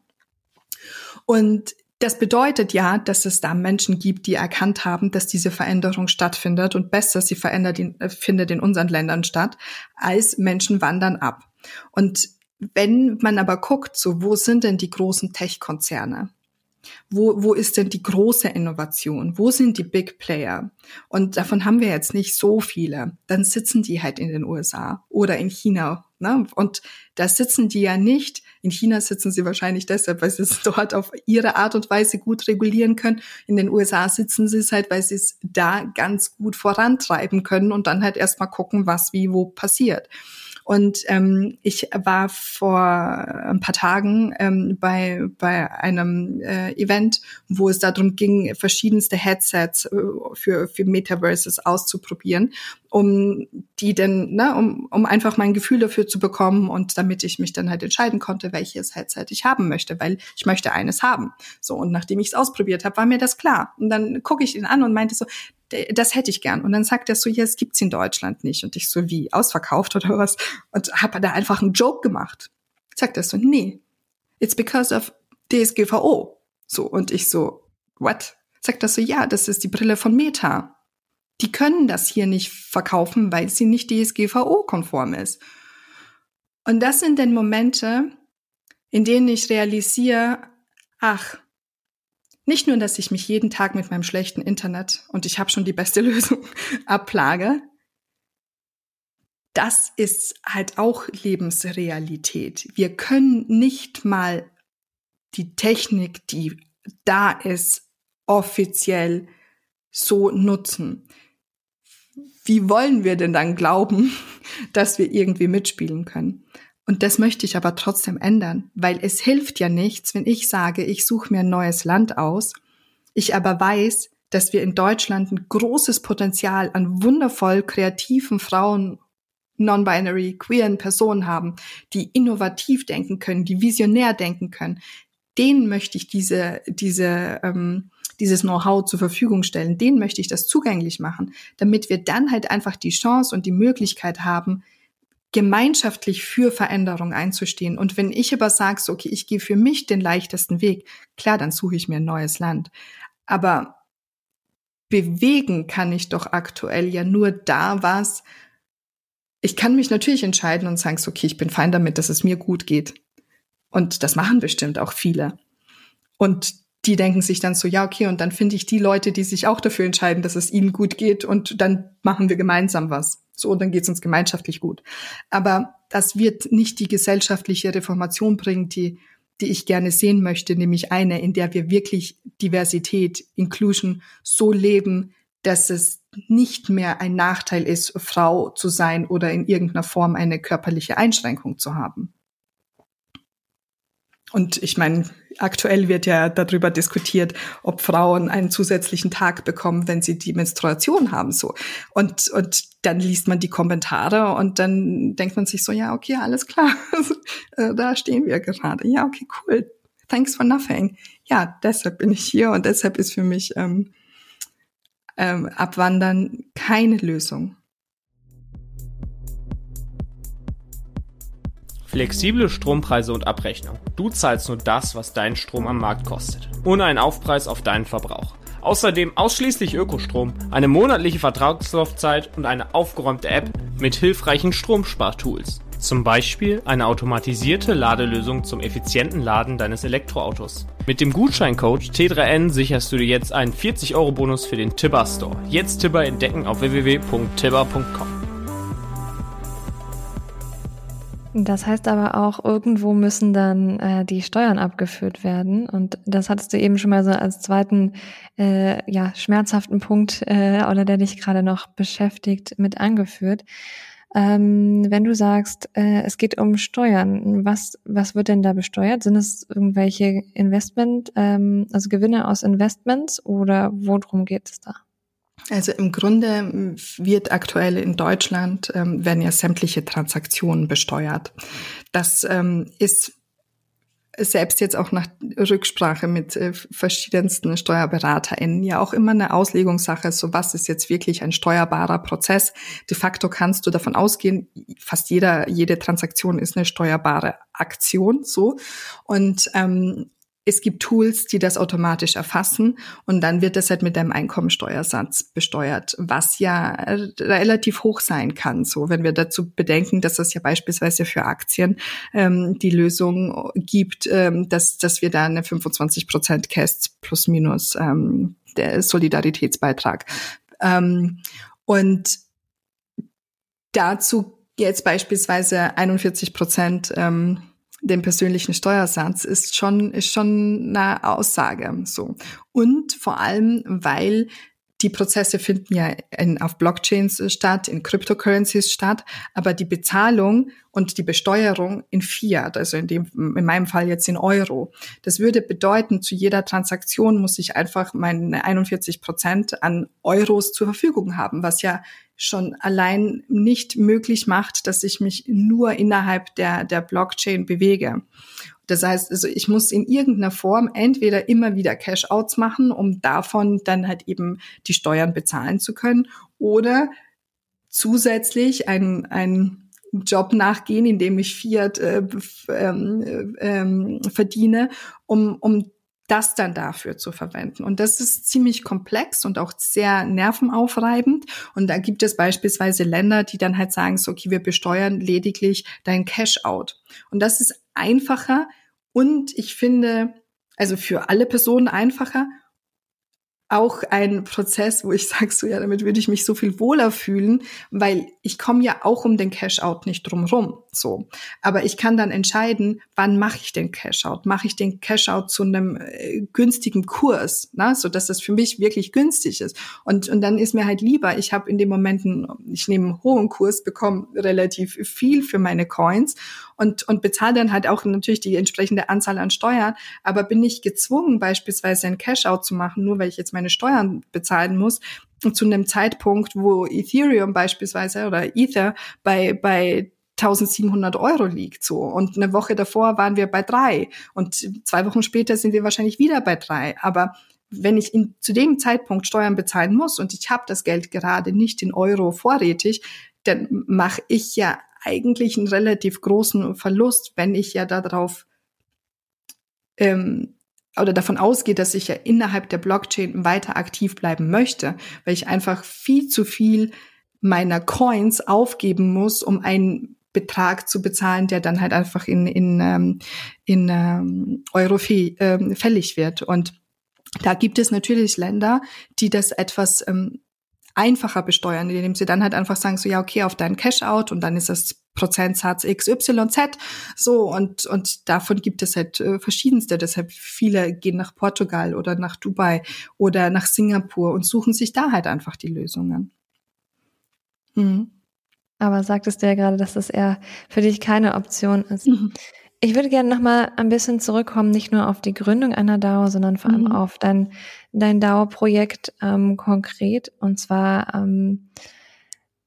Speaker 3: Und das bedeutet ja, dass es da Menschen gibt, die erkannt haben, dass diese Veränderung stattfindet und besser sie verändert in, äh, findet in unseren Ländern statt, als Menschen wandern ab. Und wenn man aber guckt, so wo sind denn die großen Tech-Konzerne? Wo, wo ist denn die große Innovation? Wo sind die Big Player? Und davon haben wir jetzt nicht so viele. Dann sitzen die halt in den USA oder in China. Ne? Und da sitzen die ja nicht. In China sitzen sie wahrscheinlich deshalb, weil sie es dort auf ihre Art und Weise gut regulieren können. In den USA sitzen sie es halt, weil sie es da ganz gut vorantreiben können und dann halt erstmal gucken, was wie wo passiert. Und ähm, ich war vor ein paar Tagen ähm, bei, bei einem äh, Event, wo es darum ging, verschiedenste Headsets äh, für, für Metaverses auszuprobieren, um die denn, ne, um, um einfach mein Gefühl dafür zu bekommen und damit ich mich dann halt entscheiden konnte, welches Headset ich haben möchte, weil ich möchte eines haben. So, und nachdem ich es ausprobiert habe, war mir das klar. Und dann gucke ich ihn an und meinte so, das hätte ich gern. Und dann sagt er so, ja, es gibt's in Deutschland nicht. Und ich so, wie, ausverkauft oder was? Und habe da einfach einen Joke gemacht. Sagt er so, nee, it's because of DSGVO. So, und ich so, what? Sagt er so, ja, das ist die Brille von Meta. Die können das hier nicht verkaufen, weil sie nicht DSGVO-konform ist. Und das sind dann Momente, in denen ich realisiere, ach, nicht nur, dass ich mich jeden Tag mit meinem schlechten Internet und ich habe schon die beste [laughs] Lösung abplage, das ist halt auch Lebensrealität. Wir können nicht mal die Technik, die da ist, offiziell so nutzen. Wie wollen wir denn dann glauben, [laughs] dass wir irgendwie mitspielen können? Und das möchte ich aber trotzdem ändern, weil es hilft ja nichts, wenn ich sage, ich suche mir ein neues Land aus, ich aber weiß, dass wir in Deutschland ein großes Potenzial an wundervoll kreativen Frauen, non-binary, queeren Personen haben, die innovativ denken können, die visionär denken können. Denen möchte ich diese, diese, ähm, dieses Know-how zur Verfügung stellen. Denen möchte ich das zugänglich machen, damit wir dann halt einfach die Chance und die Möglichkeit haben, gemeinschaftlich für Veränderung einzustehen. Und wenn ich aber sage, so, okay, ich gehe für mich den leichtesten Weg, klar, dann suche ich mir ein neues Land. Aber bewegen kann ich doch aktuell ja nur da was. Ich kann mich natürlich entscheiden und sagen, so, okay, ich bin fein damit, dass es mir gut geht. Und das machen bestimmt auch viele. Und die denken sich dann so, ja, okay, und dann finde ich die Leute, die sich auch dafür entscheiden, dass es ihnen gut geht und dann machen wir gemeinsam was. So, dann geht es uns gemeinschaftlich gut. Aber das wird nicht die gesellschaftliche Reformation bringen, die, die ich gerne sehen möchte, nämlich eine, in der wir wirklich Diversität, Inclusion so leben, dass es nicht mehr ein Nachteil ist, Frau zu sein oder in irgendeiner Form eine körperliche Einschränkung zu haben. Und ich meine, aktuell wird ja darüber diskutiert, ob Frauen einen zusätzlichen Tag bekommen, wenn sie die Menstruation haben, so. Und, und dann liest man die Kommentare und dann denkt man sich so, ja, okay, alles klar. [laughs] Äh, da stehen wir gerade. Ja, okay, cool. Thanks for nothing. Ja, deshalb bin ich hier und deshalb ist für mich ähm, ähm, Abwandern keine Lösung.
Speaker 4: Flexible Strompreise und Abrechnung. Du zahlst nur das, was dein Strom am Markt kostet. Ohne einen Aufpreis auf deinen Verbrauch. Außerdem ausschließlich Ökostrom, eine monatliche Vertragslaufzeit und eine aufgeräumte App mit hilfreichen Stromspartools. Zum Beispiel eine automatisierte Ladelösung zum effizienten Laden deines Elektroautos. Mit dem Gutscheincode T3N sicherst du dir jetzt einen 40-Euro-Bonus für den Tibber Store. Jetzt Tibber entdecken auf www.tibber.com.
Speaker 2: Das heißt aber auch, irgendwo müssen dann äh, die Steuern abgeführt werden. Und das hattest du eben schon mal so als zweiten äh, ja, schmerzhaften Punkt äh, oder der dich gerade noch beschäftigt mit angeführt. Ähm, wenn du sagst, äh, es geht um Steuern, was, was wird denn da besteuert? Sind es irgendwelche Investment, ähm, also Gewinne aus Investments oder worum geht es da?
Speaker 3: Also im Grunde wird aktuell in Deutschland ähm, werden ja sämtliche Transaktionen besteuert. Das ähm, ist selbst jetzt auch nach Rücksprache mit äh, verschiedensten SteuerberaterInnen ja auch immer eine Auslegungssache, so was ist jetzt wirklich ein steuerbarer Prozess. De facto kannst du davon ausgehen, fast jeder, jede Transaktion ist eine steuerbare Aktion, so. Und ähm, es gibt Tools, die das automatisch erfassen und dann wird das halt mit einem Einkommensteuersatz besteuert, was ja relativ hoch sein kann. So, wenn wir dazu bedenken, dass es ja beispielsweise für Aktien ähm, die Lösung gibt, ähm, dass, dass wir da eine 25 Prozent Cast plus minus ähm, der Solidaritätsbeitrag. Ähm, und dazu jetzt beispielsweise 41 Prozent ähm, den persönlichen Steuersatz ist schon, ist schon eine Aussage, so. Und vor allem, weil die Prozesse finden ja in, auf Blockchains statt, in Cryptocurrencies statt, aber die Bezahlung und die Besteuerung in Fiat, also in dem, in meinem Fall jetzt in Euro. Das würde bedeuten, zu jeder Transaktion muss ich einfach meine 41 Prozent an Euros zur Verfügung haben, was ja schon allein nicht möglich macht, dass ich mich nur innerhalb der, der Blockchain bewege. Das heißt, also ich muss in irgendeiner Form entweder immer wieder Cash-outs machen, um davon dann halt eben die Steuern bezahlen zu können, oder zusätzlich ein, ein Job nachgehen, in dem ich Fiat äh, ähm, ähm, verdiene, um, um das dann dafür zu verwenden. Und das ist ziemlich komplex und auch sehr nervenaufreibend. Und da gibt es beispielsweise Länder, die dann halt sagen, so, okay, wir besteuern lediglich dein Cash-out. Und das ist einfacher und ich finde, also für alle Personen einfacher auch ein Prozess, wo ich [laughs] sage, so ja, damit würde ich mich so viel wohler fühlen, weil ich komme ja auch um den Cash-out nicht drumrum. So, aber ich kann dann entscheiden, wann mache ich den Cash-out? Mache ich den Cash-out zu einem äh, günstigen Kurs, na, so dass das für mich wirklich günstig ist. Und und dann ist mir halt lieber, ich habe in dem Moment, einen, ich nehme einen hohen Kurs, bekomme relativ viel für meine Coins und, und bezahle dann halt auch natürlich die entsprechende Anzahl an Steuern, aber bin nicht gezwungen, beispielsweise ein Cash-out zu machen, nur weil ich jetzt meine Steuern bezahlen muss, zu einem Zeitpunkt, wo Ethereum beispielsweise oder Ether bei, bei 1700 Euro liegt so und eine Woche davor waren wir bei drei und zwei Wochen später sind wir wahrscheinlich wieder bei drei. Aber wenn ich in, zu dem Zeitpunkt Steuern bezahlen muss und ich habe das Geld gerade nicht in Euro vorrätig, dann mache ich ja eigentlich einen relativ großen Verlust, wenn ich ja darauf ähm, oder davon ausgeht, dass ich ja innerhalb der Blockchain weiter aktiv bleiben möchte, weil ich einfach viel zu viel meiner Coins aufgeben muss, um einen Betrag zu bezahlen, der dann halt einfach in, in, ähm, in ähm, Euro ähm, fällig wird. Und da gibt es natürlich Länder, die das etwas ähm, einfacher besteuern, indem sie dann halt einfach sagen, so ja, okay, auf deinen Cash-out und dann ist das Prozentsatz XYZ. So, und, und davon gibt es halt äh, verschiedenste. Deshalb viele gehen nach Portugal oder nach Dubai oder nach Singapur und suchen sich da halt einfach die Lösungen.
Speaker 2: Mhm. Aber sagtest du ja gerade, dass das eher für dich keine Option ist. Mhm. Ich würde gerne nochmal ein bisschen zurückkommen, nicht nur auf die Gründung einer DAO, sondern vor allem mhm. auf dein, dein DAO-Projekt ähm, konkret. Und zwar, ähm,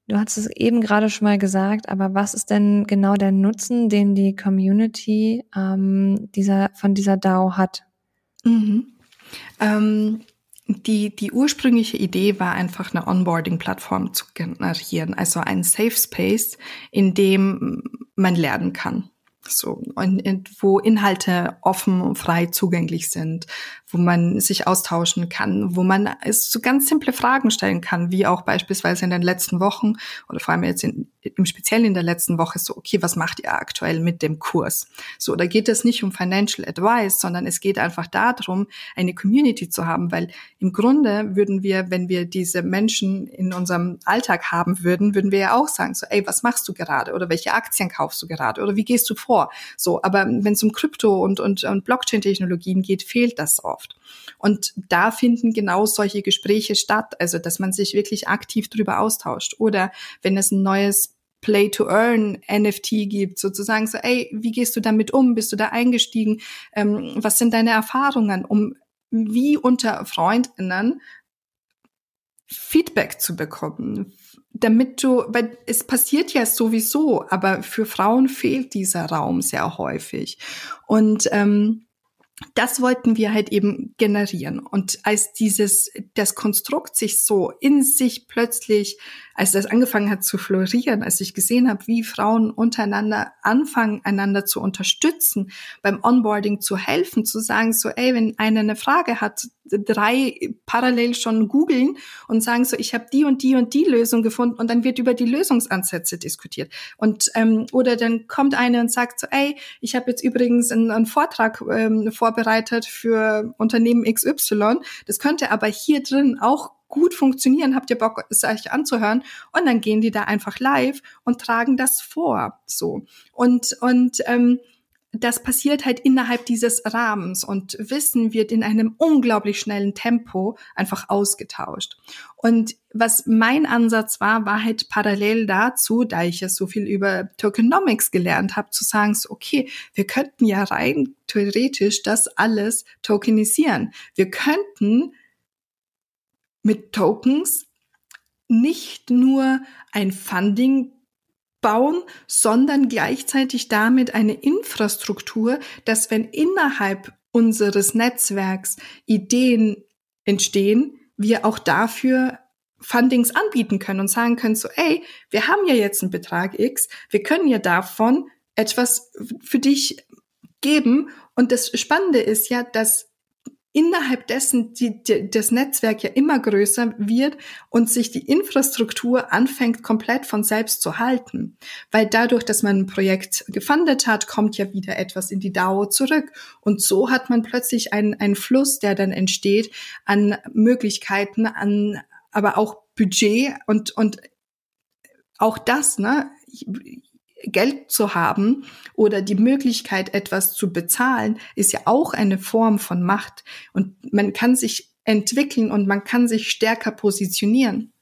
Speaker 2: du hast es eben gerade schon mal gesagt, aber was ist denn genau der Nutzen, den die Community ähm, dieser, von dieser DAO hat?
Speaker 3: Mhm. Ähm, die, die ursprüngliche Idee war einfach eine Onboarding-Plattform zu generieren, also ein Safe Space, in dem man lernen kann. so, und, wo Inhalte offen und frei zugänglich sind, wo man sich austauschen kann, wo man so ganz simple Fragen stellen kann, wie auch beispielsweise in den letzten Wochen oder vor allem jetzt in, im Speziellen in der letzten Woche so, okay, was macht ihr aktuell mit dem Kurs? So, da geht es nicht um Financial Advice, sondern es geht einfach darum, eine Community zu haben, weil im Grunde würden wir, wenn wir diese Menschen in unserem Alltag haben würden, würden wir ja auch sagen, so, ey, was machst du gerade? Oder welche Aktien kaufst du gerade? Oder wie gehst du vor? So, aber wenn es um Krypto und, und, und Blockchain-Technologien geht, fehlt das oft. Und da finden genau solche Gespräche statt, also dass man sich wirklich aktiv darüber austauscht. Oder wenn es ein neues Play to Earn NFT gibt, sozusagen so, ey, wie gehst du damit um? Bist du da eingestiegen? Ähm, was sind deine Erfahrungen, um wie unter Freundinnen Feedback zu bekommen, damit du, weil es passiert ja sowieso, aber für Frauen fehlt dieser Raum sehr häufig. Und ähm, das wollten wir halt eben generieren. Und als dieses, das Konstrukt sich so in sich plötzlich als das angefangen hat zu florieren, als ich gesehen habe, wie Frauen untereinander anfangen, einander zu unterstützen, beim Onboarding zu helfen, zu sagen, so, ey, wenn einer eine Frage hat, drei parallel schon googeln und sagen so, ich habe die und die und die Lösung gefunden und dann wird über die Lösungsansätze diskutiert. Und ähm, oder dann kommt eine und sagt so, ey, ich habe jetzt übrigens einen, einen Vortrag ähm, vorbereitet für Unternehmen XY. Das könnte aber hier drin auch gut funktionieren, habt ihr Bock, es euch anzuhören? Und dann gehen die da einfach live und tragen das vor. So. Und, und ähm, das passiert halt innerhalb dieses Rahmens und Wissen wird in einem unglaublich schnellen Tempo einfach ausgetauscht. Und was mein Ansatz war, war halt parallel dazu, da ich ja so viel über Tokenomics gelernt habe, zu sagen, so, okay, wir könnten ja rein theoretisch das alles tokenisieren. Wir könnten mit Tokens nicht nur ein Funding bauen, sondern gleichzeitig damit eine Infrastruktur, dass wenn innerhalb unseres Netzwerks Ideen entstehen, wir auch dafür Fundings anbieten können und sagen können so, ey, wir haben ja jetzt einen Betrag X, wir können ja davon etwas für dich geben. Und das Spannende ist ja, dass innerhalb dessen die, die, das Netzwerk ja immer größer wird und sich die Infrastruktur anfängt komplett von selbst zu halten. Weil dadurch, dass man ein Projekt gefundet hat, kommt ja wieder etwas in die DAO zurück. Und so hat man plötzlich einen, einen Fluss, der dann entsteht an Möglichkeiten, an aber auch Budget und, und auch das, ne? Geld zu haben oder die Möglichkeit, etwas zu bezahlen, ist ja auch eine Form von Macht. Und man kann sich entwickeln und man kann sich stärker positionieren.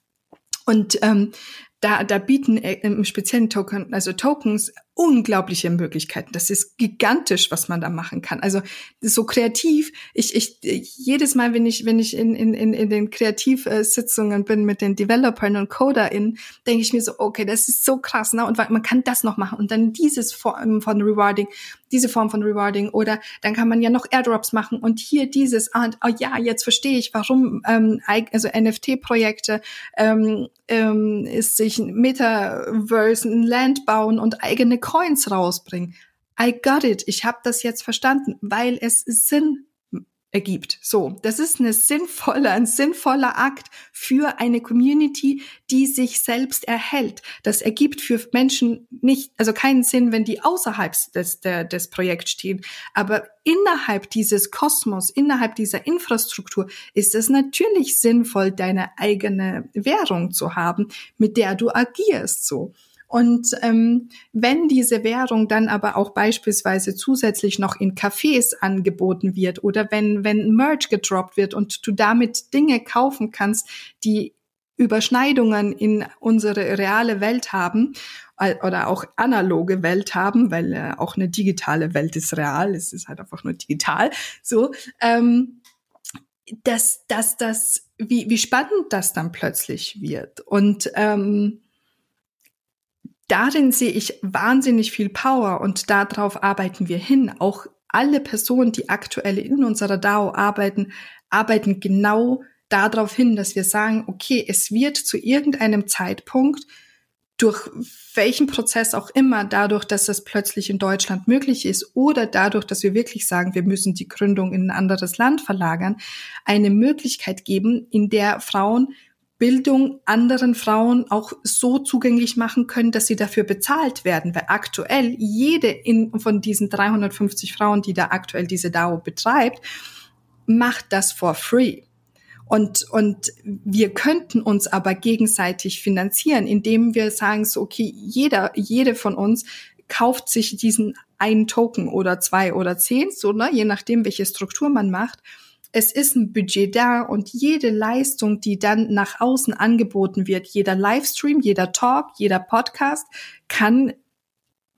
Speaker 3: Und ähm, da, da bieten äh, im speziellen Token, also Tokens, unglaubliche Möglichkeiten. Das ist gigantisch, was man da machen kann. Also so kreativ. Ich, ich jedes Mal, wenn ich wenn ich in in in, den Kreativsitzungen bin mit den Developern und CoderInnen, denke ich mir so, okay, das ist so krass, ne? Und man kann das noch machen und dann dieses Form von Rewarding, diese Form von Rewarding oder dann kann man ja noch Airdrops machen und hier dieses. Und oh ja, jetzt verstehe ich, warum ähm, also NFT-Projekte ähm, ähm, ist sich ein Metaverse, ein Land bauen und eigene Coins rausbringen. I got it. Ich habe das jetzt verstanden, weil es Sinn ergibt. So, das ist eine sinnvolle, ein sinnvoller Akt für eine Community, die sich selbst erhält. Das ergibt für Menschen nicht, also keinen Sinn, wenn die außerhalb des, der, des Projekts stehen. Aber innerhalb dieses Kosmos, innerhalb dieser Infrastruktur ist es natürlich sinnvoll, deine eigene Währung zu haben, mit der du agierst. So. Und ähm, wenn diese Währung dann aber auch beispielsweise zusätzlich noch in Cafés angeboten wird oder wenn, wenn Merch gedroppt wird und du damit Dinge kaufen kannst, die Überschneidungen in unsere reale Welt haben äh, oder auch analoge Welt haben, weil äh, auch eine digitale Welt ist real, es ist halt einfach nur digital. So, ähm, dass, dass das, wie, wie spannend das dann plötzlich wird. Und ähm, darin sehe ich wahnsinnig viel Power und darauf arbeiten wir hin. Auch alle Personen, die aktuell in unserer DAO arbeiten, arbeiten genau darauf hin, dass wir sagen, okay, es wird zu irgendeinem Zeitpunkt durch welchen Prozess auch immer, dadurch, dass das plötzlich in Deutschland möglich ist oder dadurch, dass wir wirklich sagen, wir müssen die Gründung in ein anderes Land verlagern, eine Möglichkeit geben, in der Frauen Bildung anderen Frauen auch so zugänglich machen können, dass sie dafür bezahlt werden. Weil aktuell jede in, von diesen 350 Frauen, die da aktuell diese DAO betreibt, macht das for free. Und, und wir könnten uns aber gegenseitig finanzieren, indem wir sagen, so, okay, jeder, jede von uns kauft sich diesen einen Token oder zwei oder zehn, so, ne, je nachdem, welche Struktur man macht es ist ein Budget da und jede Leistung, die dann nach außen angeboten wird, jeder Livestream, jeder Talk, jeder Podcast kann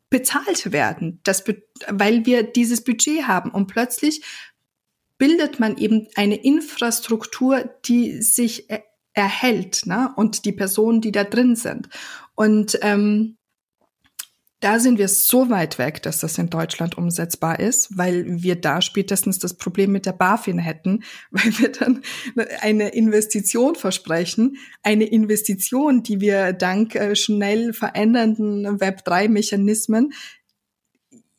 Speaker 3: bezahlt werden, das, weil wir dieses Budget haben. Und plötzlich bildet man eben eine Infrastruktur, die sich erhält, ne? und die Personen, die da drin sind. Und ähm, da sind wir so weit weg, dass das in Deutschland umsetzbar ist, weil wir da spätestens das Problem mit der BaFin hätten, [laughs] weil wir dann eine Investition versprechen, eine Investition, die wir dank äh, schnell verändernden Web3-Mechanismen,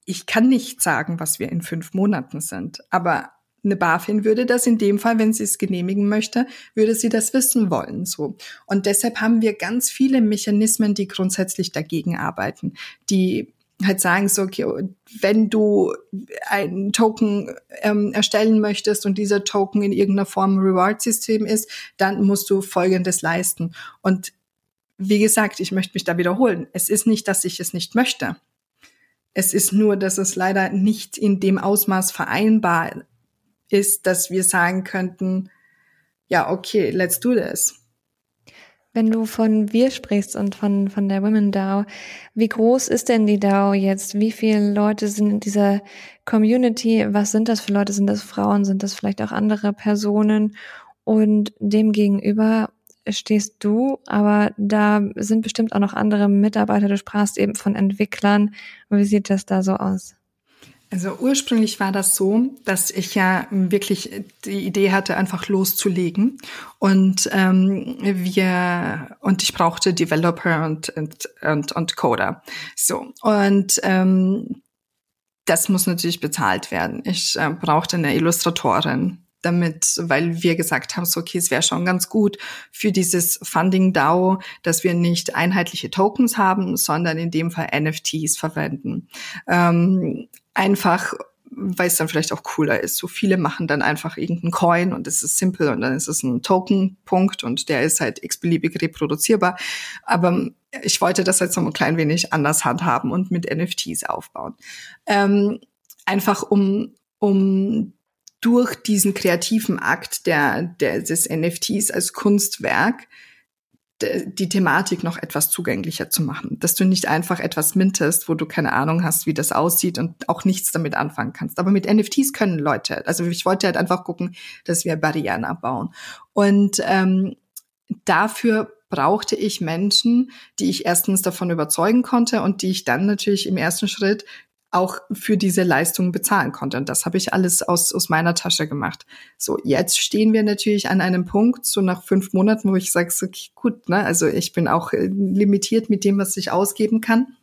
Speaker 3: ich kann nicht sagen, was wir in fünf Monaten sind, aber eine BaFin würde das in dem Fall, wenn sie es genehmigen möchte, würde sie das wissen wollen, so. Und deshalb haben wir ganz viele Mechanismen, die grundsätzlich dagegen arbeiten, die halt sagen so, okay, wenn du einen Token ähm, erstellen möchtest und dieser Token in irgendeiner Form Reward-System ist, dann musst du Folgendes leisten. Und wie gesagt, ich möchte mich da wiederholen. Es ist nicht, dass ich es nicht möchte. Es ist nur, dass es leider nicht in dem Ausmaß vereinbar ist, dass wir sagen könnten, ja, okay, let's do this.
Speaker 2: Wenn du von wir sprichst und von, von der Women DAO, wie groß ist denn die DAO jetzt? Wie viele Leute sind in dieser Community? Was sind das für Leute? Sind das Frauen? Sind das vielleicht auch andere Personen? Und demgegenüber stehst du, aber da sind bestimmt auch noch andere Mitarbeiter. Du sprachst eben von Entwicklern. Wie sieht das da so aus?
Speaker 3: Also ursprünglich war das so, dass ich ja wirklich die Idee hatte, einfach loszulegen. Und ähm, wir und ich brauchte Developer und, und, und, und Coder. So. Und ähm, das muss natürlich bezahlt werden. Ich äh, brauchte eine Illustratorin damit, weil wir gesagt haben, so okay, es wäre schon ganz gut für dieses Funding DAO, dass wir nicht einheitliche Tokens haben, sondern in dem Fall NFTs verwenden. Ähm, einfach weil es dann vielleicht auch cooler ist. So viele machen dann einfach irgendeinen Coin und es ist simpel und dann ist es ein Token-Punkt und der ist halt x-beliebig reproduzierbar. Aber ich wollte das jetzt noch ein klein wenig anders handhaben und mit NFTs aufbauen. Ähm, einfach um, um durch diesen kreativen Akt der, der, des NFTs als Kunstwerk die Thematik noch etwas zugänglicher zu machen. Dass du nicht einfach etwas mintest, wo du keine Ahnung hast, wie das aussieht und auch nichts damit anfangen kannst. Aber mit NFTs können Leute, also ich wollte halt einfach gucken, dass wir Barrieren abbauen. Und ähm, dafür brauchte ich Menschen, die ich erstens davon überzeugen konnte und die ich dann natürlich im ersten Schritt auch für diese Leistung bezahlen konnte. Und das habe ich alles aus, aus meiner Tasche gemacht. So, jetzt stehen wir natürlich an einem Punkt, so nach fünf Monaten, wo ich sage, so, okay, gut, ne, also ich bin auch äh, limitiert mit dem, was ich ausgeben kann.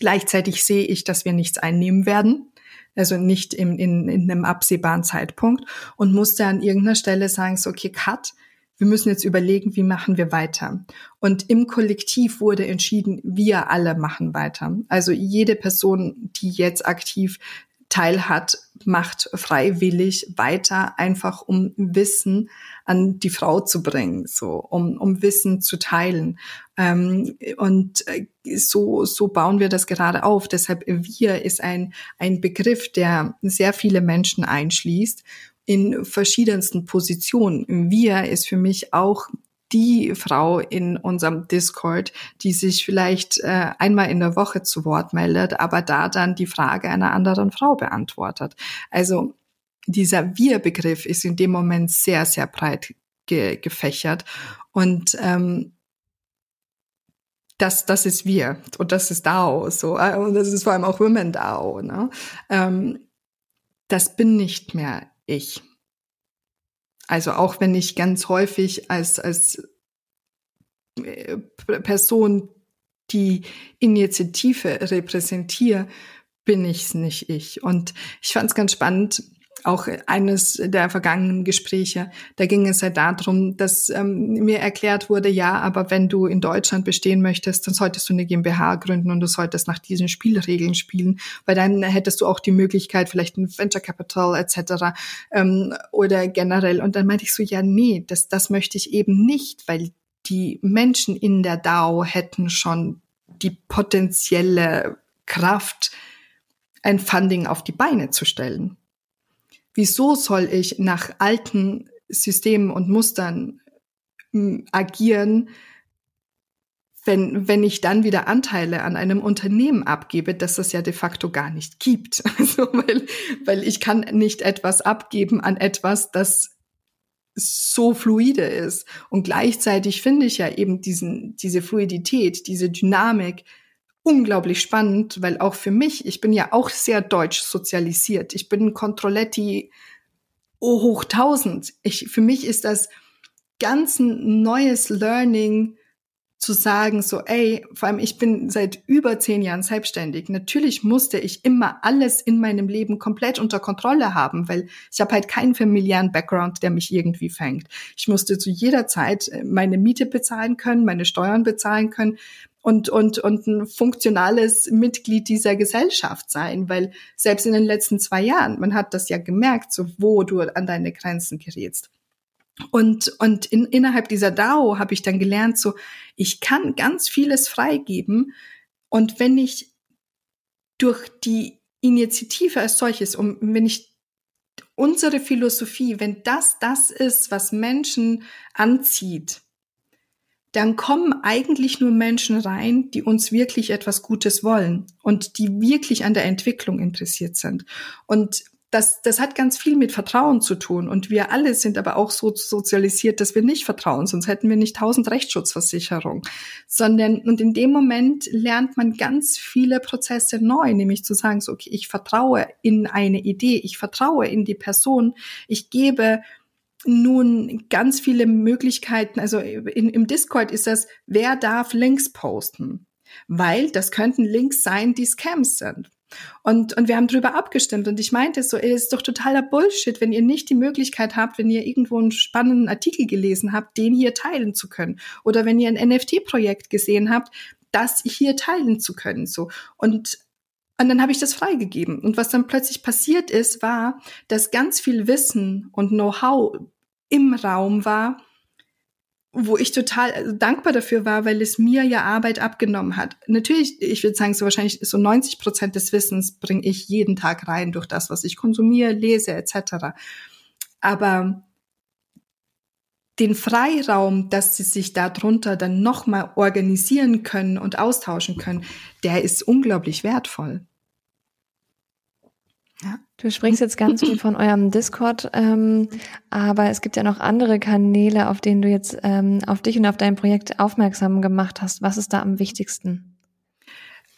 Speaker 3: Gleichzeitig sehe ich, dass wir nichts einnehmen werden. Also nicht in, in, in einem absehbaren Zeitpunkt und musste an irgendeiner Stelle sagen, so, okay, cut, wir müssen jetzt überlegen, wie machen wir weiter. Und im Kollektiv wurde entschieden, wir alle machen weiter. Also jede Person, die jetzt aktiv teil hat, macht freiwillig weiter, einfach um Wissen an die Frau zu bringen, so um, um Wissen zu teilen. Ähm, und äh, so, so bauen wir das gerade auf. Deshalb wir ist ein, ein Begriff, der sehr viele Menschen einschließt in verschiedensten Positionen. Wir ist für mich auch die Frau in unserem Discord, die sich vielleicht äh, einmal in der Woche zu Wort meldet, aber da dann die Frage einer anderen Frau beantwortet. Also dieser Wir-Begriff ist in dem Moment sehr, sehr breit ge gefächert und ähm, das, das ist wir und das ist DAO, so äh, und das ist vor allem auch Women DAO. Ne? Ähm, das bin nicht mehr ich. Also auch wenn ich ganz häufig als, als äh, Person die Initiative repräsentiere, bin ich's nicht ich. Und ich fand es ganz spannend, auch eines der vergangenen Gespräche, da ging es halt darum, dass ähm, mir erklärt wurde, ja, aber wenn du in Deutschland bestehen möchtest, dann solltest du eine GmbH gründen und du solltest nach diesen Spielregeln spielen, weil dann hättest du auch die Möglichkeit, vielleicht ein Venture Capital etc. Ähm, oder generell. Und dann meinte ich so, ja, nee, das, das möchte ich eben nicht, weil die Menschen in der DAO hätten schon die potenzielle Kraft, ein Funding auf die Beine zu stellen. Wieso soll ich nach alten Systemen und Mustern hm, agieren, wenn, wenn ich dann wieder Anteile an einem Unternehmen abgebe, das es ja de facto gar nicht gibt. [laughs] Also, weil, weil ich kann nicht etwas abgeben an etwas, das so fluide ist. Und gleichzeitig finde ich ja eben diesen, diese Fluidität, diese Dynamik unglaublich spannend, weil auch für mich, ich bin ja auch sehr deutsch sozialisiert. Ich bin Controletti hoch tausend. Ich, für mich ist das ganz ein neues Learning zu sagen, so, ey, vor allem ich bin seit über zehn Jahren selbstständig. Natürlich musste ich immer alles in meinem Leben komplett unter Kontrolle haben, weil ich habe halt keinen familiären Background, der mich irgendwie fängt. Ich musste zu jeder Zeit äh, meine Miete bezahlen können, meine Steuern bezahlen können und, und, und ein funktionales Mitglied dieser Gesellschaft sein, weil selbst in den letzten zwei Jahren, man hat das ja gemerkt, so wo du an deine Grenzen gerätst. Und, und in, innerhalb dieser DAO habe ich dann gelernt, so, ich kann ganz vieles freigeben. Und wenn ich durch die Initiative als solches, um, wenn ich unsere Philosophie, wenn das das ist, was Menschen anzieht, dann kommen eigentlich nur Menschen rein, die uns wirklich etwas Gutes wollen und die wirklich an der Entwicklung interessiert sind. Und das, das hat ganz viel mit Vertrauen zu tun. Und wir alle sind aber auch so sozialisiert, dass wir nicht vertrauen, sonst hätten wir nicht tausend Rechtsschutzversicherungen. Sondern, und in dem Moment lernt man ganz viele Prozesse neu, nämlich zu sagen, so, okay, ich vertraue in eine Idee, ich vertraue in die Person, ich gebe nun ganz viele Möglichkeiten. Also in, im Discord ist das, wer darf Links posten? Weil das könnten Links sein, die Scams sind. Und, und wir haben darüber abgestimmt und ich meinte so, es ist doch totaler Bullshit, wenn ihr nicht die Möglichkeit habt, wenn ihr irgendwo einen spannenden Artikel gelesen habt, den hier teilen zu können. Oder wenn ihr ein NFT-Projekt gesehen habt, das hier teilen zu können. So. Und und dann habe ich das freigegeben. Und was dann plötzlich passiert ist, war, dass ganz viel Wissen und Know-how im Raum war, wo ich total also dankbar dafür war, weil es mir ja Arbeit abgenommen hat. Natürlich, ich würde sagen, so wahrscheinlich so 90 Prozent des Wissens bringe ich jeden Tag rein durch das, was ich konsumiere, lese etc. Aber den Freiraum, dass sie sich darunter dann nochmal organisieren können und austauschen können, der ist unglaublich wertvoll.
Speaker 2: Ja. Du sprichst jetzt ganz viel von eurem Discord, ähm, aber es gibt ja noch andere Kanäle, auf denen du jetzt ähm, auf dich und auf dein Projekt aufmerksam gemacht hast. Was ist da am wichtigsten?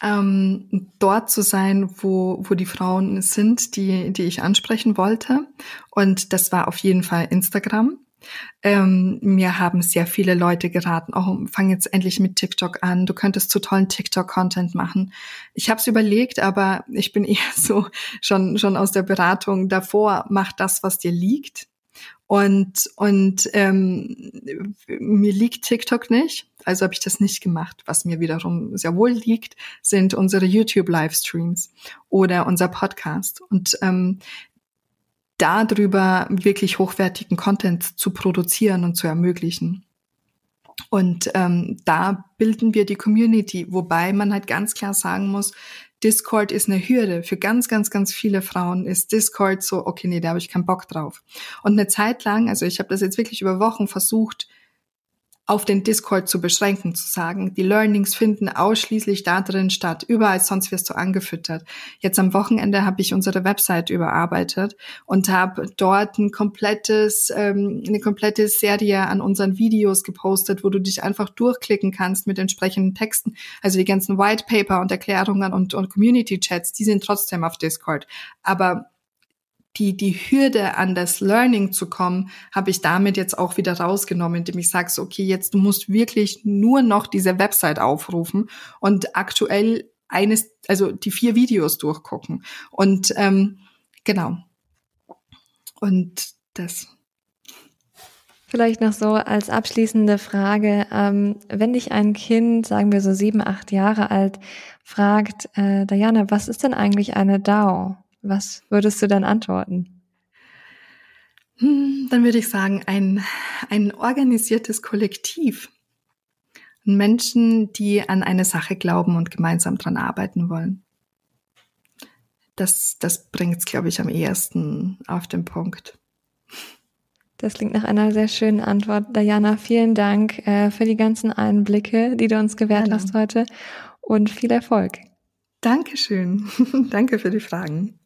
Speaker 3: Ähm, dort zu sein, wo, wo die Frauen sind, die, die ich ansprechen wollte. Und das war auf jeden Fall Instagram. Ähm, mir haben sehr viele Leute geraten, oh, fang jetzt endlich mit TikTok an, du könntest zu tollen TikTok-Content machen. Ich habe es überlegt, aber ich bin [laughs] eher so schon, schon aus der Beratung davor, mach das, was dir liegt. Und, und ähm, mir liegt TikTok nicht, also habe ich das nicht gemacht. Was mir wiederum sehr wohl liegt, sind unsere YouTube-Livestreams oder unser Podcast. Und ähm, darüber wirklich hochwertigen Content zu produzieren und zu ermöglichen. Und ähm, da bilden wir die Community, wobei man halt ganz klar sagen muss, Discord ist eine Hürde. Für ganz, ganz, ganz viele Frauen ist Discord so, okay, nee, da habe ich keinen Bock drauf. Und eine Zeit lang, also ich habe das jetzt wirklich über Wochen versucht, auf den Discord zu beschränken, zu sagen, die Learnings finden ausschließlich da drin statt. Überall sonst wirst du angefüttert. Jetzt am Wochenende habe ich unsere Website überarbeitet und habe dort ein komplettes, ähm, eine komplette Serie an unseren Videos gepostet, wo du dich einfach durchklicken kannst mit entsprechenden Texten. Also die ganzen White Paper und Erklärungen und, und Community Chats, die sind trotzdem auf Discord. Aber die, die Hürde an das Learning zu kommen, habe ich damit jetzt auch wieder rausgenommen, indem ich sage, okay, jetzt du musst wirklich nur noch diese Website aufrufen und aktuell eines, also die vier Videos durchgucken. Und ähm, genau. Und das.
Speaker 2: Vielleicht noch so als abschließende Frage, ähm, wenn dich ein Kind, sagen wir so sieben, acht Jahre alt, fragt, äh, Diana, was ist denn eigentlich eine DAO? Was würdest du dann antworten?
Speaker 3: Hm, dann würde ich sagen, ein, ein organisiertes Kollektiv. Menschen, die an eine Sache glauben und gemeinsam dran arbeiten wollen. Das, das bringt es, glaube ich, am ehesten auf den Punkt.
Speaker 2: Das klingt nach einer sehr schönen Antwort. Diana, vielen Dank äh, für die ganzen Einblicke, die du uns gewährt Hallo. hast heute und viel Erfolg.
Speaker 3: Dankeschön. [laughs] Danke für die Fragen.